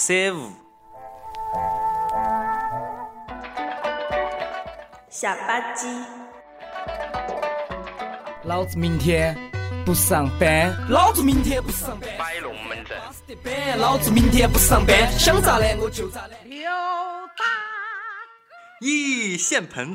尬三五，下吧唧，老子明天不上班，老子明天不上班，摆龙门阵。老子明天不上班，想咋懒我就咋懒。一现盆，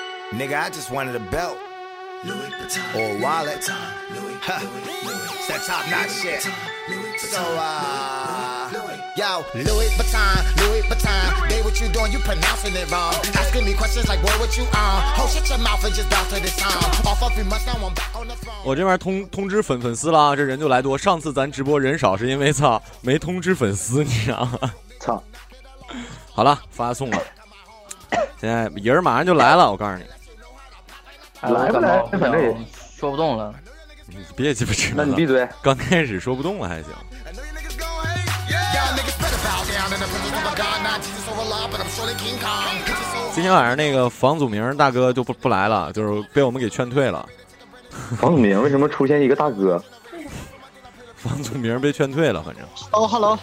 Nigga, I just wanted a belt. Or a wallet. Huh. It's that top notch shit. So, uh, yo, Louis Vuitton, Louis Vuitton. They what you doing, you pronouncing it wrong. Asking me questions like, what you on? Hold shut your mouth and just bounce to this song. Off months now, I'm back on the phone. 我这边通通知粉粉丝了啊，这人就来多。上次咱直播人少是因为操没通知粉丝，你知道吗？操！好了，发送了。现在人马上就来了，我告诉你，来不来？反正也说不动了。你别鸡巴吃了。那你闭嘴。刚开始说不动了还行。今天晚上那个房祖名大哥就不不来了，就是被我们给劝退了。房祖名为什么出现一个大哥？房祖名被劝退了，反正。哦，Hello，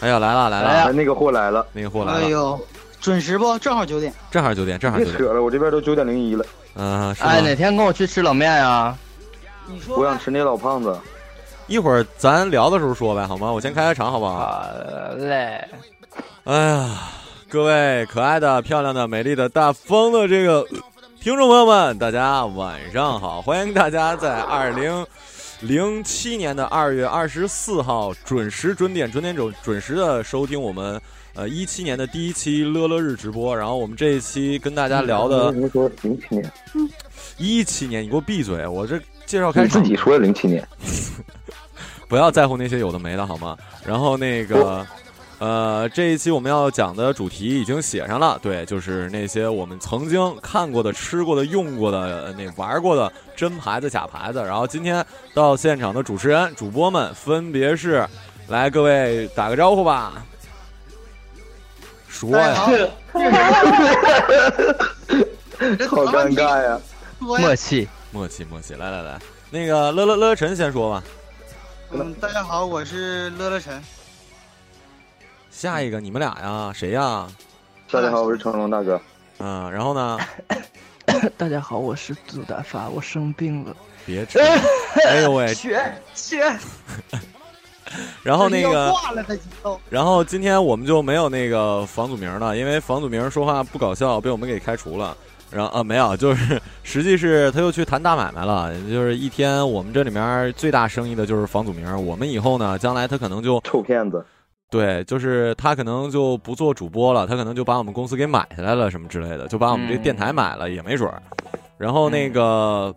哎呀，来了来了，哎，那个货来了，那个货来了。哎呦，准时不？正好九点。正好九点，正好九点。别扯了，我这边都九点零一了。嗯，是哎，哪天跟我去吃冷面呀？你说我想吃那老胖子。一会儿咱聊的时候说呗，好吗？我先开开场，好不好？好嘞。哎呀，各位可爱的、漂亮的、美丽的、大方的这个听众朋友们，大家晚上好！欢迎大家在二零零七年的二月二十四号准时、准点、准点准准时的收听我们呃一七年的第一期乐乐日直播。然后我们这一期跟大家聊的，您说零七年，一七年，你给我闭嘴！我这介绍开你自己说的零七年。不要在乎那些有的没的，好吗？然后那个，呃，这一期我们要讲的主题已经写上了，对，就是那些我们曾经看过的、吃过的、用过的、呃那玩过的真牌子、假牌子。然后今天到现场的主持人、主播们分别是，来各位打个招呼吧，说呀，好尴尬呀！默契，默契，默契，来来来，那个乐乐乐晨先说吧，嗯，大家好，我是乐乐晨。下一个你们俩呀，谁呀？大家好，我是成龙大哥。嗯，然后呢？大家好，我是杜大发，我生病了。别吃！哎呦喂！学 学。然后那个。然后今天我们就没有那个房祖名了，因为房祖名说话不搞笑，被我们给开除了。然后啊，没有，就是实际是他又去谈大买卖了。就是一天，我们这里面最大生意的就是房祖名。我们以后呢，将来他可能就臭骗子。对，就是他可能就不做主播了，他可能就把我们公司给买下来了，什么之类的，就把我们这电台买了、也没准儿。然后那个。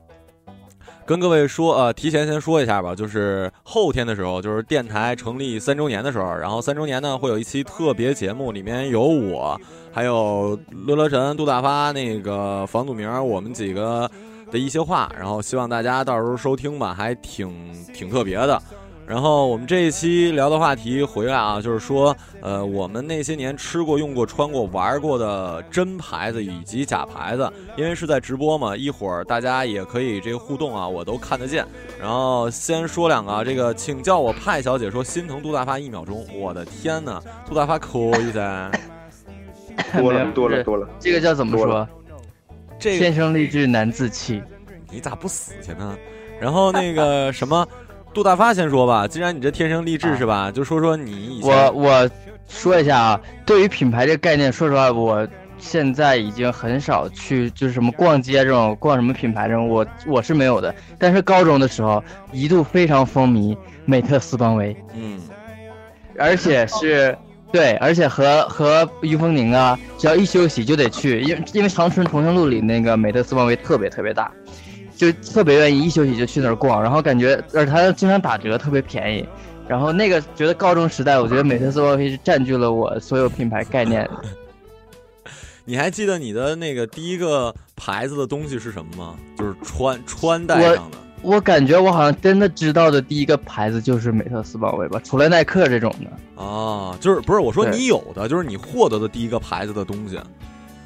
跟各位说，呃，提前先说一下吧，就是后天的时候，就是电台成立三周年的时候，然后三周年呢会有一期特别节目，里面有我，还有乐乐神、杜大发、那个房祖名，我们几个的一些话，然后希望大家到时候收听吧，还挺挺特别的。然后我们这一期聊的话题回来啊，就是说，呃，我们那些年吃过、用过、穿过、玩过的真牌子以及假牌子，因为是在直播嘛，一会儿大家也可以这个互动啊，我都看得见。然后先说两个啊，这个请叫我派小姐说心疼杜大发一秒钟，我的天呐，杜大发可以噻，多了多了多了，这个叫怎么说？这天生丽质难自弃，你咋不死去呢？然后那个什么。杜大发先说吧，既然你这天生丽质是吧，就说说你以前我我说一下啊，对于品牌这个概念，说实话，我现在已经很少去就是什么逛街这种逛什么品牌这种，我我是没有的。但是高中的时候一度非常风靡美特斯邦威，嗯，而且是对，而且和和于凤宁啊，只要一休息就得去，因为因为长春同城路里那个美特斯邦威特别特别大，就特别愿意一休息就去那儿逛，然后感觉而且它经常打折，特别便宜。然后那个觉得高中时代，我觉得美特斯邦威是占据了我所有品牌概念。你还记得你的那个第一个牌子的东西是什么吗？就是穿穿戴上的。我感觉我好像真的知道的第一个牌子就是美特斯邦威吧，除了耐克这种的。啊，就是不是我说你有的，就是你获得的第一个牌子的东西，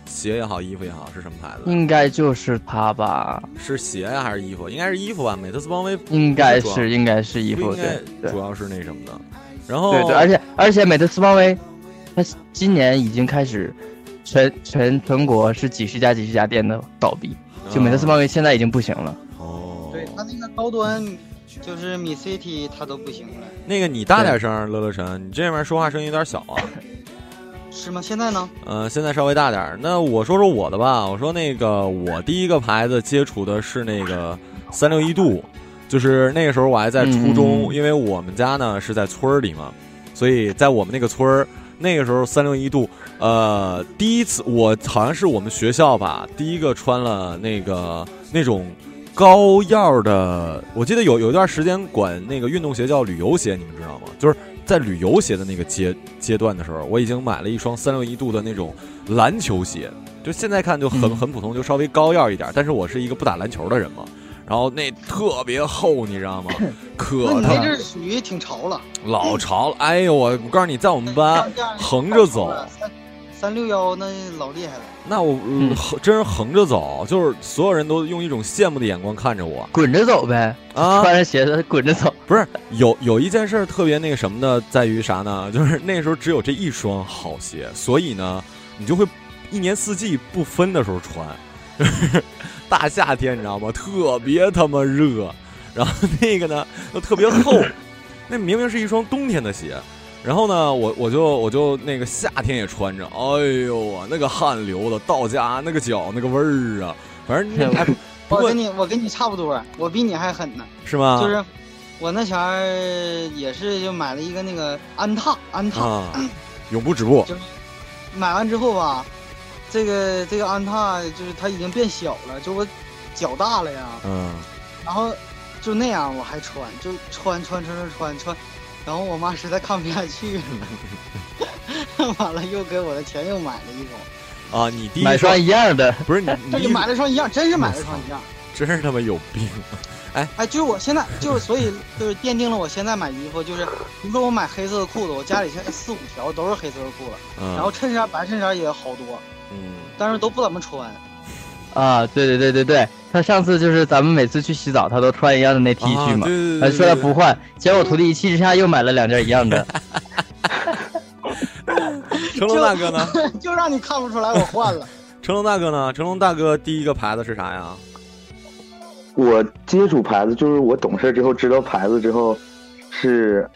鞋也好，衣服也好，是什么牌子？应该就是它吧？是鞋呀、还是衣服？应该是衣服吧。美特斯邦威应该是应该是衣服，对对主要是那什么的。然后对对，而且而且美特斯邦威，它今年已经开始全全全国是几十家几十家店的倒闭，就美特斯邦威现在已经不行了。哦，对它那个高端，就是米 City，他都不行了，那个你大点声，乐乐神，你这边说话声音有点小啊。是吗？现在呢？呃，现在稍微大点儿。那我说说我的吧。我说那个我第一个牌子接触的是那个三六一度，就是那个时候我还在初中，嗯因为我们家呢是在村儿里嘛，所以在我们那个村儿，那个时候三六一度，呃，第一次我好像是我们学校吧，第一个穿了那个那种。高腰的，我记得有有一段时间管那个运动鞋叫旅游鞋，你们知道吗？就是在旅游鞋的那个阶阶段的时候，我已经买了一双三六一度的那种篮球鞋，就现在看就很嗯很普通，就稍微高腰一点。但是我是一个不打篮球的人嘛，然后那特别厚，你知道吗？可你他那阵儿属于挺潮了，老潮了。哎呦，我我告诉你，在我们班横着走，三三六幺那老厉害了。那我、嗯横真是横着走，就是所有人都用一种羡慕的眼光看着我。滚着走呗，啊穿着鞋子滚着走。不是有有一件事儿特别那个什么的，在于啥呢？就是那时候只有这一双好鞋，所以呢，你就会一年四季不分的时候穿。大夏天你知道吗？特别他妈热，然后那个呢又特别厚，那明明是一双冬天的鞋，然后呢，我我就我就那个夏天也穿着，哎呦啊，那个汗流的，到家那个脚那个味儿啊，反正那哎不过我跟你我跟你差不多，我比你还狠呢。是吗？就是我那前儿也是就买了一个那个安踏，安踏，啊，永不止步。就是买完之后吧，这个这个安踏就是它已经变小了，就我脚大了呀，嗯，然后就那样我还穿，就穿穿穿穿穿穿，然后我妈实在看不下去了，完了又给我的钱又买了一双，啊，你第一买双一样的，不是你你这就买了双一样，真是买了双一样。真是他妈有病！哎，就是我现在就是，所以就是奠定了我现在买衣服，就是比如说我买黑色的裤子，我家里现在四五条都是黑色的裤子，嗯然后衬衫白衬衫也好多，嗯，但是都不怎么穿。啊，对对对对对，他上次就是咱们每次去洗澡，他都穿一样的那 T 恤嘛，啊对对对他说他不换，结果我徒弟一气之下又买了两件一样的。成龙大哥呢？就让你看不出来我换了。成龙大哥呢？成龙大哥第一个牌子是啥呀？我接触牌子就是我懂事之后知道牌子之后是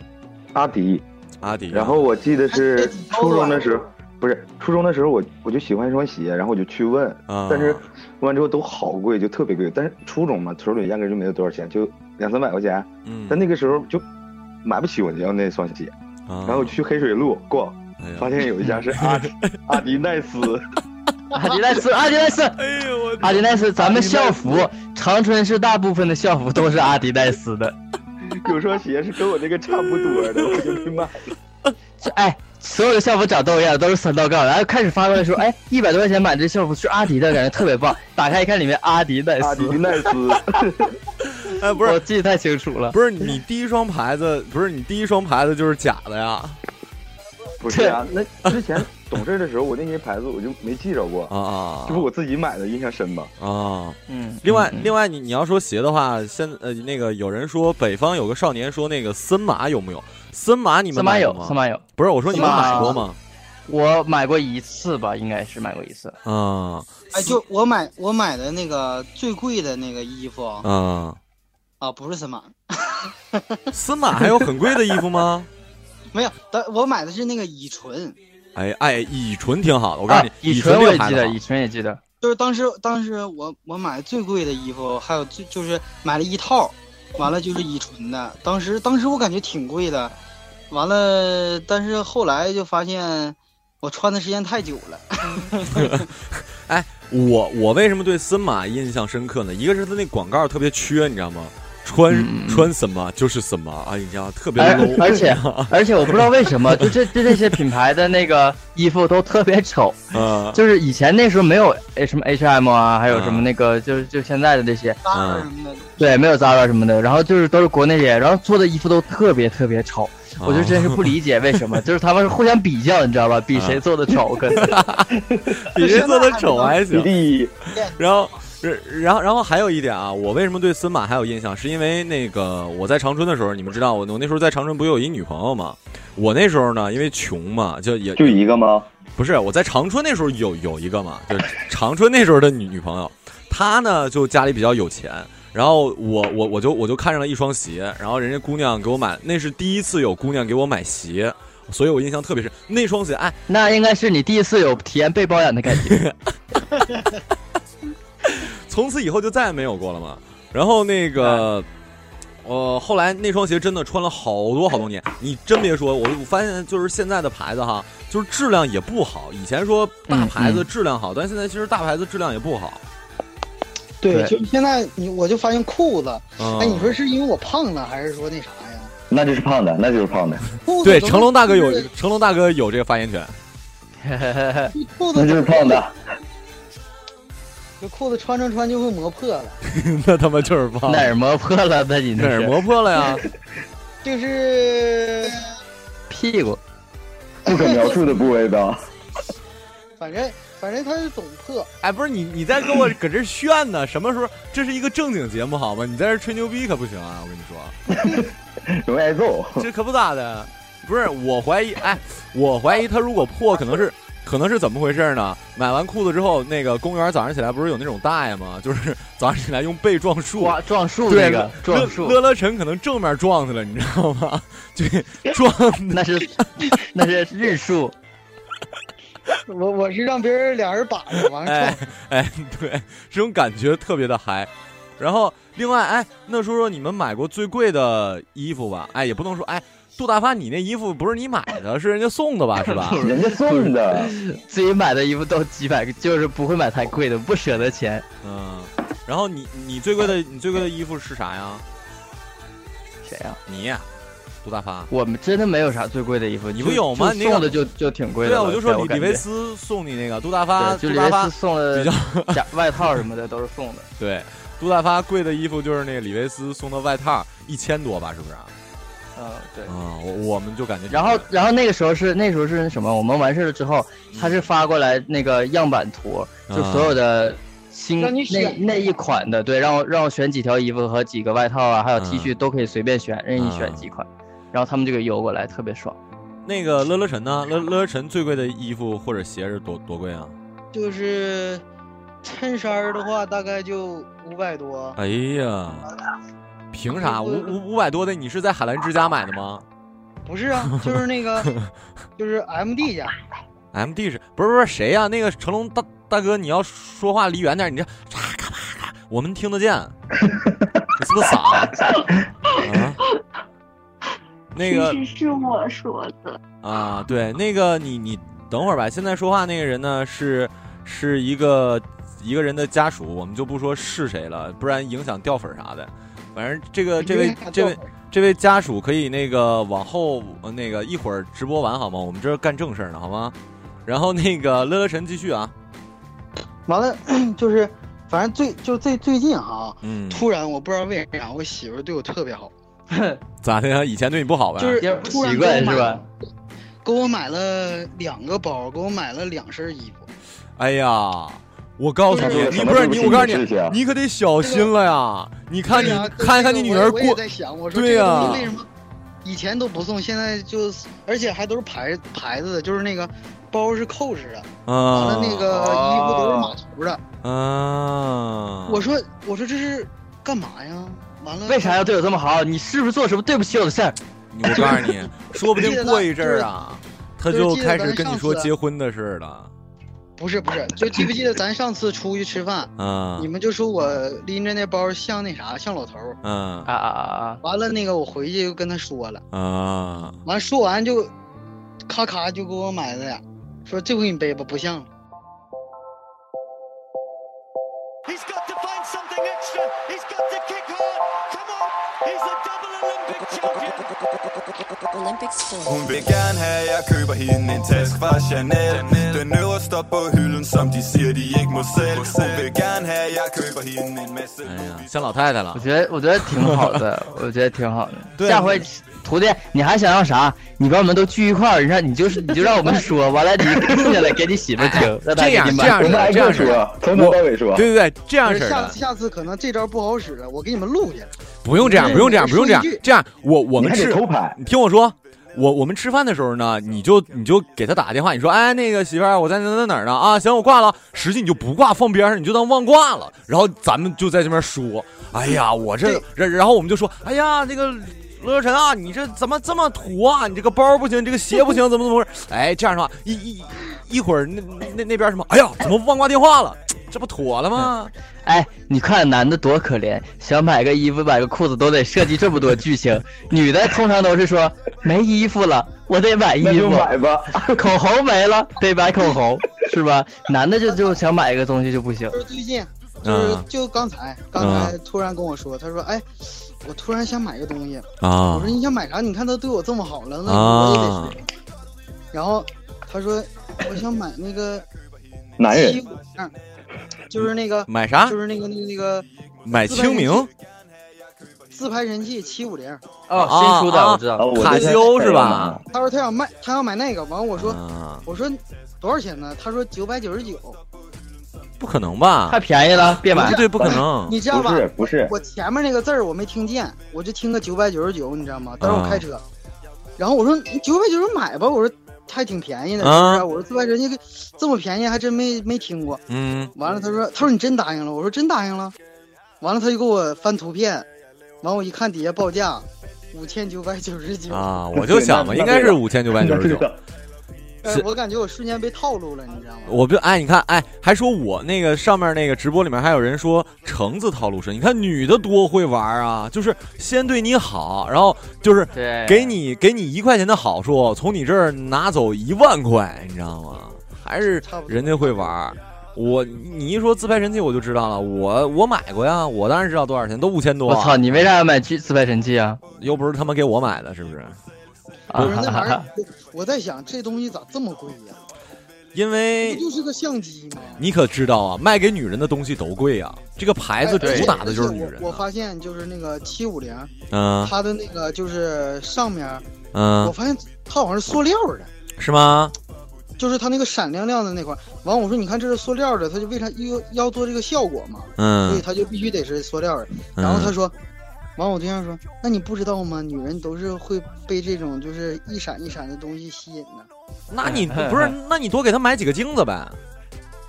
阿迪，阿迪。然后我记得是初中的时候，不是初中的时候我我就喜欢一双鞋，然后我就去问，啊但是问完之后都好贵，就特别贵。但是初中嘛，手里压根就没有多少钱，就两三百块钱。嗯但那个时候就买不起我要那双鞋，啊然后去黑水路逛，哎发现有一家是 阿迪阿迪耐斯。阿迪耐斯，阿迪耐斯，哎呦我，阿迪耐斯，咱们校服，长春市大部分的校服都是阿迪耐斯的。有双鞋是跟我那个差不多的，我就去买了。这哎，所有的校服长都一样，都是三道杠。然后开始发过来说，哎，一百多块钱买这校服是阿迪的，感觉特别棒。打开一看，里面阿迪耐斯，阿迪耐斯。哎，不是，我记得太清楚了。不是你第一双牌子，不是你第一双牌子就是假的呀？不是啊，那之前懂事的时候，我那些牌子我就没记着过啊 啊，这不我自己买的，印象深吧？啊，嗯。另外，另外，你你要说鞋的话，现呃那个有人说北方有个少年说那个森马有没有？森马你们森马有买过吗？森马有。不是，我说你们买过吗？我买过一次吧，应该是买过一次。啊哎，就我买我买的那个最贵的那个衣服啊啊，不是森马，森马还有很贵的衣服吗？没有，但我买的是那个乙醇，哎哎，乙醇挺好的，我告诉你，啊乙醇醇我也记得，乙醇也记得。就是当时当时我我买最贵的衣服，还有最就是买了一套，完了就是乙醇的，当时当时我感觉挺贵的，完了，但是后来就发现我穿的时间太久了。哎，我我为什么对森马印象深刻呢？一个是他那广告特别缺，你知道吗？穿、穿什么就是什么，哎呀，特别而 low。而且而且我不知道为什么，就这这这些品牌的那个衣服都特别丑，嗯，就是以前那时候没有 H 什么 H&M 啊，还有什么那个就是就现在的这些，嗯什么的，对，没有 Zara 什么的，然后就是都是国内这些，然后做的衣服都特别特别丑，哦我就真是不理解为什么，就是他们是互相比较，你知道吧？比谁做的丑，可能。比谁做的丑还行。第然后，然后，然后还有一点啊，我为什么对森马还有印象？是因为那个我在长春的时候，你们知道我我那时候在长春不有一女朋友吗？我那时候呢，因为穷嘛，就也就一个吗？不是，我在长春那时候有有一个嘛，就长春那时候的女女朋友，她呢就家里比较有钱，然后我我我就我就看上了一双鞋，然后人家姑娘给我买，那是第一次有姑娘给我买鞋，所以我印象特别深。那双鞋，哎，那应该是你第一次有体验被包养的感觉。从此以后就再也没有过了嘛。然后那个，呃，后来那双鞋真的穿了好多好多年。你真别说，我我发现就是现在的牌子哈，就是质量也不好。以前说大牌子质量好，但现在其实大牌子质量也不好。对，对就是现在你我就发现裤子，嗯哎，你说是因为我胖了，还是说那啥呀？那就是胖的，那就是胖的，对，成龙大哥有成龙大哥有这个发言权。裤子那就是胖的。这裤子穿着穿就会磨破了，那他妈就是胖。哪儿磨破了？那你哪儿磨破了呀？就是屁股，不可描述的部位吧？反正反正它是总破。哎，不是你，你在跟我搁这炫呢？什么时候？这是一个正经节目好吗？你在这吹牛逼可不行啊！我跟你说，容易挨揍。这可不咋的。不是，我怀疑，哎，我怀疑他如果破，可能是，可能是怎么回事呢？买完裤子之后，那个公园早上起来不是有那种大爷吗？就是早上起来用背撞树，撞撞树对那个撞树乐乐晨可能正面撞去了，你知道吗？对 撞，那是那是日树。我我是让别人俩人把着，完了哎撞。哎，对，这种感觉特别的嗨。然后另外，哎，那说说你们买过最贵的衣服吧？哎，也不能说，哎，杜大发，你那衣服不是你买的，是人家送的吧？是吧？人家送的，自己买的衣服都几百个，就是不会买太贵的，不舍得钱。嗯。然后你你最贵的你最贵的衣服是啥呀？谁呀、你呀，杜大发。我们真的没有啥最贵的衣服，你不有吗那个就送的就就挺贵的。对啊，我就说李李维斯送你那个杜大发，就杜大发李维斯送比的较假外套什么的都是送的。对，杜大发贵的衣服就是那个李维斯送的外套，一千多吧，是不是啊？嗯，对。啊，我我们就感觉然后，然后那个时候是那时候是什么？我们完事了之后，他是发过来那个样板图，就啊所有的新那选那一款的，对，让我让我选几条衣服和几个外套啊，还有 T 嗯恤都可以随便选，任意选啊几款，然后他们就给邮过来，特别爽。那个乐乐晨呢？乐乐乐晨最贵的衣服或者鞋是多多贵啊？就是衬衫儿的话，大概就五百多。哎呀，凭啥 五五五百多的？你是在海澜之家买的吗不是啊，就是那个，就是 M D 家。？M D 是不是不是谁呀、那个成龙大大哥，你要说话离远点，你这嚓咔吧咔，我们听得见。你是不是傻？啊？那个其实是我说的，啊，对，那个你你等会儿吧。现在说话那个人呢是是一个一个人的家属，我们就不说是谁了，不然影响掉粉儿啥的。反正这个这位这位这位家属可以那个往后呃那个一会儿直播完好吗？我们这儿干正事儿呢，好吗？然后那个乐乐晨继续啊，完了，就是反正最就最最近哈，嗯，突然我不知道为啥，我媳妇儿对我特别好，咋的呀？以前对你不好呗？就是也不突然是吧？给我买了两个包，给我买了两身衣服。哎呀，我告诉你这，个你不不是你，我告诉你你，可得小心了呀！你看你看一看你女儿过，对呀为什么以前都不送，现在就而且还都是牌牌子的，就是那个包是扣式的，完啊了那个衣服都是码图的。啊，我说我说这是干嘛呀？完了为啥要对我这么好？你是不是做什么对不起我的事儿？我告诉你，说不定过一阵儿啊，他就开始跟你说结婚的事了。不是不是，就记不记得咱上次出去吃饭，嗯你们就说我拎着那包像那啥，像老头儿。嗯啊啊啊！完了那个我回去就跟他说了，啊，完说完就，咔咔就给我买了俩，说这回你背吧，不像了。He's got to find something extra. He's got to kick hard. Come on. He's a double Olympic champion. Olympic sport. Hun vil gerne have, jeg køber hende en taske fra Chanel Den øverste op på hylden, som de siger, de ikke må sælge Hun vil gerne have, jeg køber hende en masse 哎呀，像老太太了我。觉得我觉得挺好的，我觉得挺好的。对下回徒弟你还想要啥？你把我们都聚一块儿，你让你就是你就让我们说，完了你录下来给你媳妇儿听，让她这样给你买这样这样式的，从头到尾说。对对对，这样式下的，次下次可能这招不好使了，我给你们录下来。不用这样，不用这样，不用这样说一句。这样，我我们你还得吃偷拍，你听我说，我我们吃饭的时候呢，你就你就给他打个电话，你说，哎，那个媳妇儿，我在哪哪哪儿呢？啊，行，我挂了。实际你就不挂，放边上，你就当忘挂了。然后咱们就在这边说，哎呀，我这，然然后我们就说，哎呀，那个。乐晨啊，你这怎么这么土啊？你这个包不行，这个鞋不行，怎么怎么回事？哎，这样的话，一一一会儿那那那边什么？哎呀，怎么忘挂电话了？这不妥了吗？哎，你看男的多可怜，想买个衣服、买个裤子都得设计这么多剧情。女的通常都是说没衣服了，我得买衣服，买吧。口红没了得买口红，是吧？男的就就想买一个东西就不行。就是最近，就是嗯就刚才刚才突然跟我说，他说，哎，我突然想买个东西。啊我说你想买啥？你看他对我这么好了，那我也得。然后他说我想买那个男人就是那个买啥就是那个那个那个买清明自拍神器七五零。哦，新出的啊我知道。卡西欧是吧？他说他想卖，他要买那个。完我说啊，我说多少钱呢？他说九百九十九。不可能吧？太便宜了，别买。对，不可能。你知道吧？不是不是我前面那个字儿我没听见，我就听个九百九十九，你知道吗？当时啊我开车，然后我说你九百九十买吧，我说还挺便宜的，是啊不是？我说自拍人家这么便宜，还真没没听过。嗯，完了，他说他说你真答应了，我说真答应了。完了，他就给我翻图片，完我一看底下报价五千九百九十九啊，我就想嘛，应该是五千九百九十九。哎，我感觉我瞬间被套路了，你知道吗？我不哎，你看哎，还说我那个上面那个直播里面还有人说橙子套路深，你看女的多会玩啊，就是先对你好，然后就是给你给你一块钱的好处，从你这儿拿走一万块，你知道吗？还是人家会玩。我你一说自拍神器我就知道了，我我买过呀，我当然知道多少钱，都五千多。我操，你为啥要买自自拍神器啊？又不是他妈给我买的，是不是？不是那玩意儿，我在想这东西咋这么贵呀？因为不就是个相机吗？你可知道啊，卖给女人的东西都贵啊，这个牌子哎主打的就是女人。我我发现就是那个七五零，嗯它的那个就是上面，嗯我发现它好像是塑料的，是吗？就是它那个闪亮亮的那块儿。完，我说你看这是塑料的，它就为啥要要做这个效果嘛？嗯所以它就必须得是塑料的。嗯然后他说，完我对象说，那你不知道吗？女人都是会被这种就是一闪一闪的东西吸引的。那你 不是？那你多给她买几个镜子呗，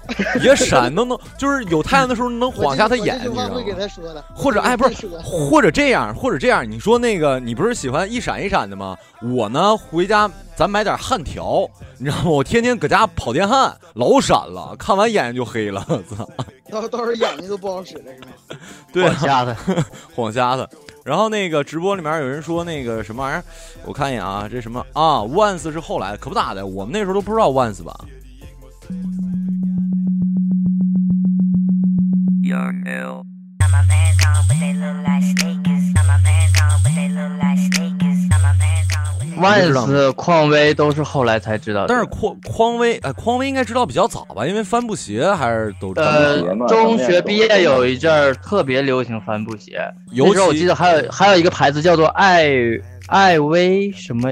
也闪能能，就是有太阳的时候能晃瞎他眼，你知道吗我这句话会？给他说的，或者哎，不是，或者这样，或者这样，你说那个，你不是喜欢一闪一闪的吗？我呢，回家咱买点焊条，你知道吗？我天天搁家跑电焊，老闪了，看完眼睛就黑了，操！到到时候眼睛都不好使了，是吗？对、啊，晃瞎的，晃瞎的。然后那个直播里面有人说那个什么玩意儿，我看一眼啊，这什么啊，Once 是后来的，可不咋的，我们那时候都不知道 Once 吧？Your L. Got my vans on, but they look like sneakers. Got my vans on, but they look like sneakers. Got my vans on, but they 万斯、匡威都是后来才知道的。但是匡匡威，哎，匡威应该知道比较早吧，因为帆布鞋还是都。呃，中学毕业有一阵儿特别流行帆布鞋，尤那时候我其记得还有还有一个牌子叫做艾艾薇什么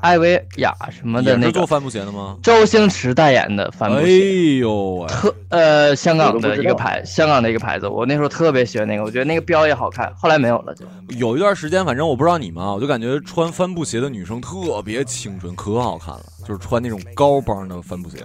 艾薇雅什么的那个做帆布鞋的吗？周星驰代言的帆布鞋哎鞋，呦喂，特呃香港的一个牌，香港的一个牌子，我那时候特别喜欢那个，我觉得那个标也好看，后来没有了就。有一段时间，反正我不知道你们啊，我就感觉穿帆布鞋的女生特别清纯，可好看了，就是穿那种高帮的帆布鞋，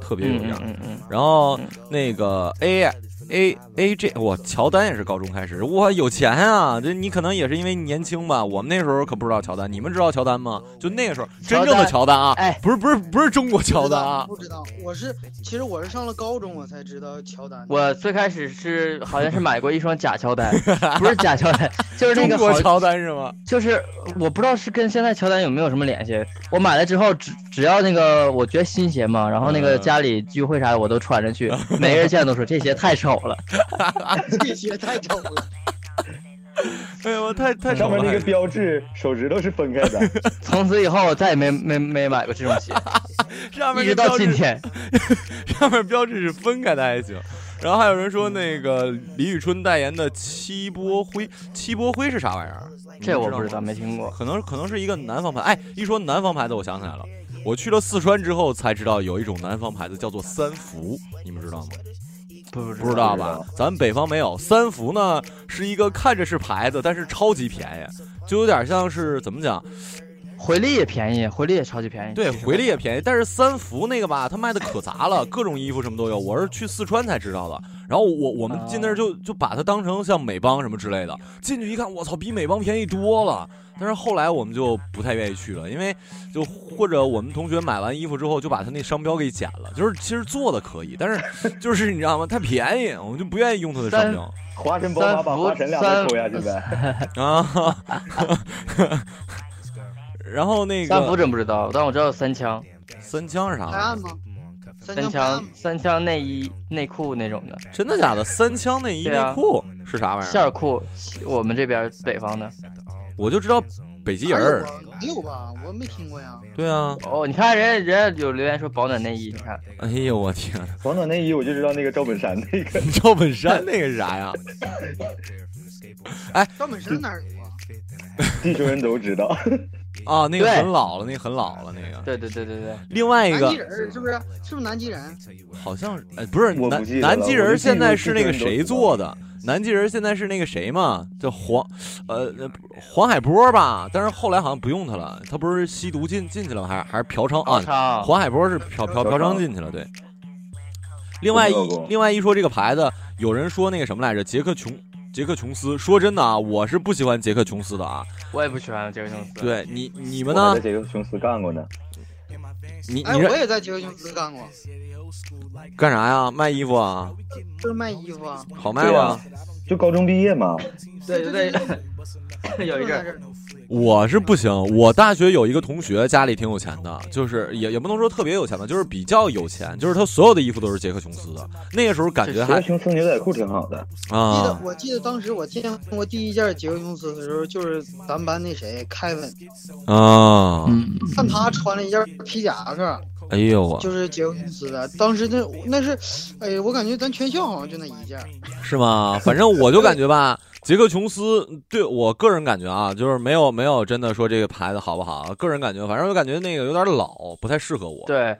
特别有样。嗯嗯嗯然后那个 A A A J，哇，乔丹也是高中开始，哇，有钱啊！这你可能也是因为年轻吧。我们那时候可不知道乔丹，你们知道乔丹吗？就那个时候真正的乔丹啊，哎，不是不是不是中国乔丹啊，不知道，我是其实我是上了高中我才知道乔丹。我最开始是好像是买过一双假乔丹，不是假乔丹，就是那个中国乔丹是吗？就是我不知道是跟现在乔丹有没有什么联系。我买了之后，只只要那个我觉得新鞋嘛，然后那个家里聚会啥的我都穿着去，每个人见都说这鞋太丑了，这鞋太丑了。哎呦，太太上面那个标志手指头是分开的。从此以后我再也没没没买过这种鞋，上面一直到今天，上面标志是分开的还行。然后还有人说那个李宇春代言的七波灰，七波灰是啥玩意儿？这我不知道，没听过。可能可能是一个南方牌。哎，一说南方牌子，我想起来了，我去了四川之后才知道有一种南方牌子叫做三福，你们知道吗？不不知道吧？咱们北方没有三福呢，是一个看着是牌子，但是超级便宜，就有点像是怎么讲？回力也便宜，回力也超级便宜。对，回力也便宜，但是三福那个吧，它卖的可杂了，各种衣服什么都有。我是去四川才知道的。然后我我们进那儿就就把它当成像美邦什么之类的，进去一看，我操，比美邦便宜多了。但是后来我们就不太愿意去了，因为就或者我们同学买完衣服之后就把他那商标给剪了，就是其实做的可以，但是 就是你知道吗？太便宜，我们就不愿意用他的商标。华神宝马把华神两个抽下去呗。啊。然后那个三福真不知道，但我知道三枪。三枪是啥？三枪三枪内衣内裤那种的，真的假的？三枪内衣内裤是啥玩意儿？线儿裤，我们这边北方的，我就知道北极人儿。没有吧？我没听过呀。对啊。哦，你看人家人家有留言说保暖内衣，你看。哎呦我天！保暖内衣我就知道那个赵本山那个。赵本山那个是啥呀？哎，赵本山哪儿有啊？地球人都知道。啊，那个很老了，那个很老了，那个。对对对对对。另外一个。南极人是不是？是不是南极人？好像哎，不是南南极人，现在是那个谁做的？南极人现在是那个谁嘛？叫黄，呃，黄海波吧？但是后来好像不用他了，他不是吸毒进进去了吗？还是还是嫖娼啊？黄海波是嫖嫖嫖娼进去了，对。另外一另外一说这个牌子，有人说那个什么来着？杰克琼。杰克琼斯，说真的啊，我是不喜欢杰克琼斯的啊。我也不喜欢杰克琼斯。对你，你们呢？在杰克琼斯干过呢。你哎，我也在杰克琼斯干过。干啥呀？卖衣服啊？就是卖衣服啊。好卖吗？就高中毕业嘛。对对对，有一阵儿。我是不行，我大学有一个同学家里挺有钱的，就是也也不能说特别有钱吧，就是比较有钱，就是他所有的衣服都是杰克琼斯的。那个时候感觉还杰克琼斯牛仔裤挺好的啊。记得我记得当时我见过第一件杰克琼斯的时候，就是咱们班那谁凯文啊，看他穿了一件皮夹克，哎呦我就是杰克琼斯的。当时那那是，哎，我感觉咱全校好像就那一件，是吗？反正我就感觉吧。杰克琼斯对我个人感觉啊，就是没有没有真的说这个牌子好不好，个人感觉，反正我感觉那个有点老，不太适合我。对，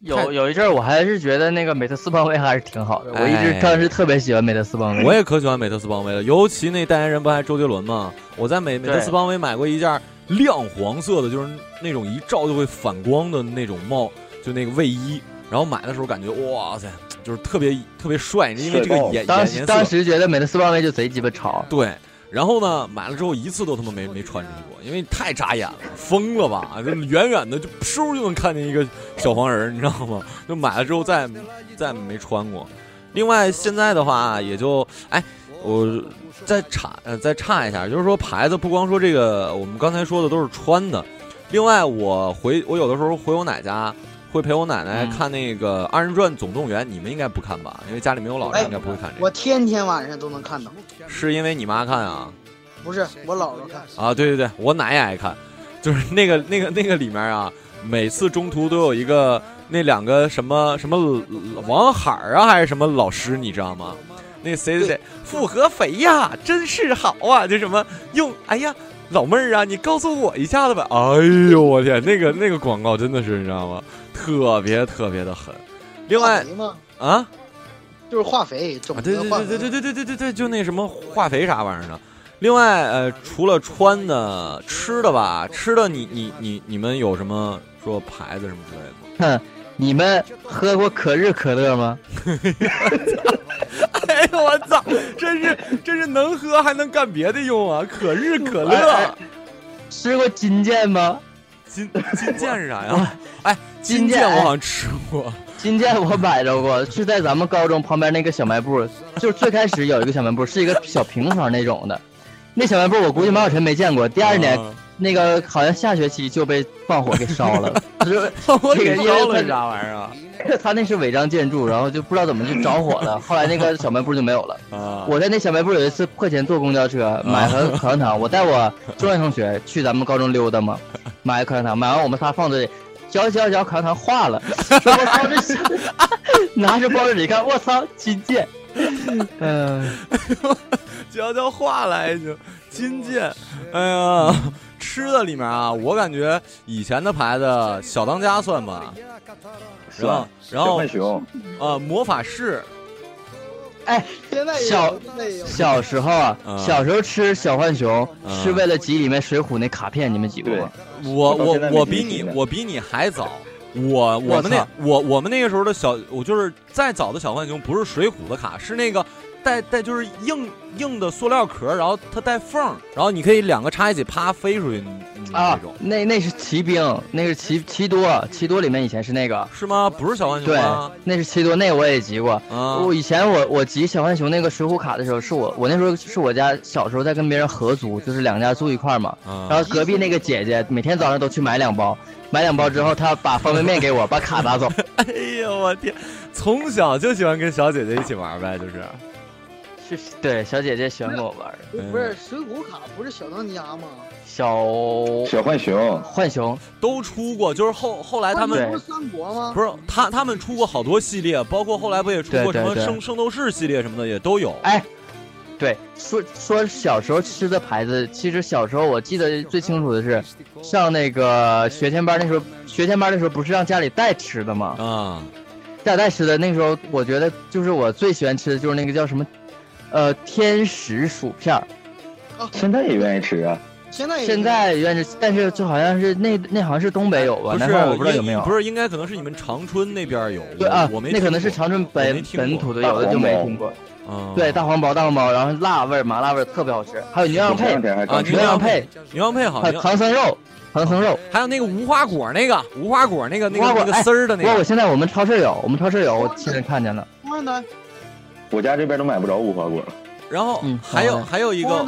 有有一阵我还是觉得那个美特斯邦威还是挺好的，我一直当时特别喜欢美特斯邦威。我也可喜欢美特斯邦威了，尤其那代言人不还周杰伦吗？我在美美特斯邦威买过一件亮黄色的，就是那种一照就会反光的那种帽，就那个卫衣。然后买的时候感觉哇塞，就是特别特别帅，因为这个颜当时当时觉得美特斯邦威就贼鸡巴潮。对，然后呢，买了之后一次都他妈没没穿出去过，因为太扎眼了，疯了吧？就远远的就嗖就能看见一个小黄人，你知道吗？就买了之后再再没穿过。另外现在的话也就哎，我再插呃再插一下，就是说牌子不光说这个，我们刚才说的都是穿的。另外我回我有的时候回我奶家。会陪我奶奶看那个二人转总动员，你们应该不看吧？因为家里没有老人，应该不会看这个。我天天晚上都能看到。是因为你妈看啊？不是，我姥姥看。啊，对对对，我奶也爱看，就是那个那个那个里面啊，每次中途都有一个那两个什么什么王海儿啊，还是什么老师，你知道吗？那谁谁谁复合肥呀，真是好啊！就什么用，哎呀。老妹儿啊，你告诉我一下子吧！哎呦，我天，那个那个广告真的是你知道吗？特别特别的狠。另外啊，就是化肥，种对对对对对对对对对对，就那什么化肥啥玩意儿的。另外呃，除了穿的、吃的吧，吃的你你你你们有什么说牌子什么之类的吗？哼，你们喝过可日可乐吗？哎 哎呦我操，真是真是能喝还能干别的用啊！可日可乐。哎吃过金剑吗？金 金剑是啥呀？哎，金剑剑我好像吃过。金剑我买着过，是在咱们高中旁边那个小卖部，就是最开始有一个小卖部，是一个小平房那种的。那小卖部我估计马小晨没见过。第二年，那个好像下学期就被放火给烧了，就是 放火给烧了是啥玩意儿啊？他那是违章建筑，然后就不知道怎么就着火了，后来那个小卖部就没有了。啊我在那小卖部有一次破钱坐公交车买盒口香糖，我带我中学同学去咱们高中溜达嘛，买口香糖，买完我们仨放这里，嚼嚼嚼口香糖化了，我操这，拿着包里一看，我操金剑，嗯、嚼嚼话来就金剑，哎呀，吃的里面啊，我感觉以前的牌子小当家算吧，然后然后小浣熊，呃魔法士，哎，现在小小时候啊，嗯小时候吃小浣熊嗯是为了集里面水浒那卡片，你们集过吗？我我我比你我比你还早。我我们那我我们那个时候的小，我就是再早的小浣熊，不是水浒的卡，是那个带带就是硬硬的塑料壳，然后它带缝，然后你可以两个插一起，啪飞出去啊种，，那那是骑兵，那是骑骑多，骑多里面以前是那个。是吗？不是小浣熊对？，那是骑多，那个我也集过。啊我以前我我集小浣熊那个水浒卡的时候，是我我那时候是我家小时候在跟别人合租，就是两家住一块嘛。啊然后隔壁那个姐姐每天早上都去买两包，买两包之后，她把方便面给我，把卡拿走。哎呦我天，从小就喜欢跟小姐姐一起玩呗，就是。是，对，小姐姐喜欢跟我玩。不是水浒卡不是小当家吗？小小浣熊，浣熊都出过，就是后后来他们不是三国吗？不是他他们出过好多系列，包括后来不也出过什么圣圣斗士系列什么的也都有。哎，对，说说小时候吃的牌子，其实小时候我记得最清楚的是，上那个学前班那时候，学前班的时候不是让家里带吃的吗？啊，家里带吃的，那时候我觉得就是我最喜欢吃的就是那个叫什么，呃，天使薯片儿。现在也愿意吃啊。现在也现在愿意，但是就好像是那那好像是东北有吧？不是南方我不知道有没有。不是，应该可能是你们长春那边有。对啊我，没那可能是长春本本土的，有的就没听过。嗯对，大黄包，大黄包，然后辣味儿、麻辣味儿特别好吃，还有牛羊配啊，牛羊配，牛羊配好还有唐僧肉，唐僧肉，还有那个无花果那个无花果那个那个那个丝儿的那个。哎不过我现在我们超市有，我们超市有，我亲眼看见了。我家这边都买不着无花果了。然后嗯还有还有一个？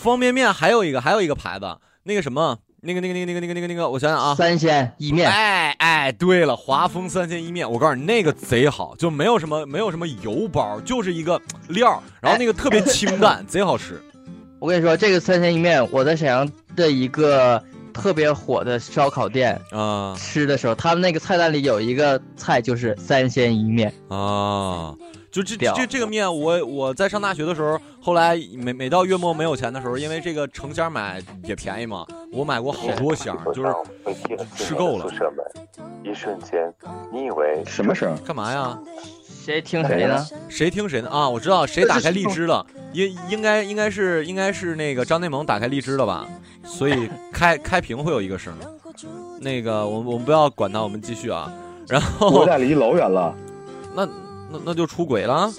方便面，还有一个还有一个牌子，那个什么，那个那个那个那个那个那个那个，我想想啊，三鲜意面，哎哎，对了，华丰三鲜意面，我告诉你，那个贼好，就没有什么没有什么油包，就是一个料儿，然后那个特别清淡，贼好吃。我跟你说，这个三鲜意面，我在沈阳的一个特别火的烧烤店啊吃的时候，他们那个菜单里有一个菜就是三鲜意面。啊，就这这这个面，我我在上大学的时候，后来每每到月末没有钱的时候，因为这个成箱买也便宜嘛，我买过好多箱，就是吃够了。一瞬间，你以为什么声？干嘛呀？谁听谁呢？谁听谁的啊？我知道谁打开荔枝了，应应该应该是应该是那个张内蒙打开荔枝了吧？所以开开屏会有一个声。那个我们我们不要管他，我们继续啊。然后我俩离老远了，那那那就出轨了，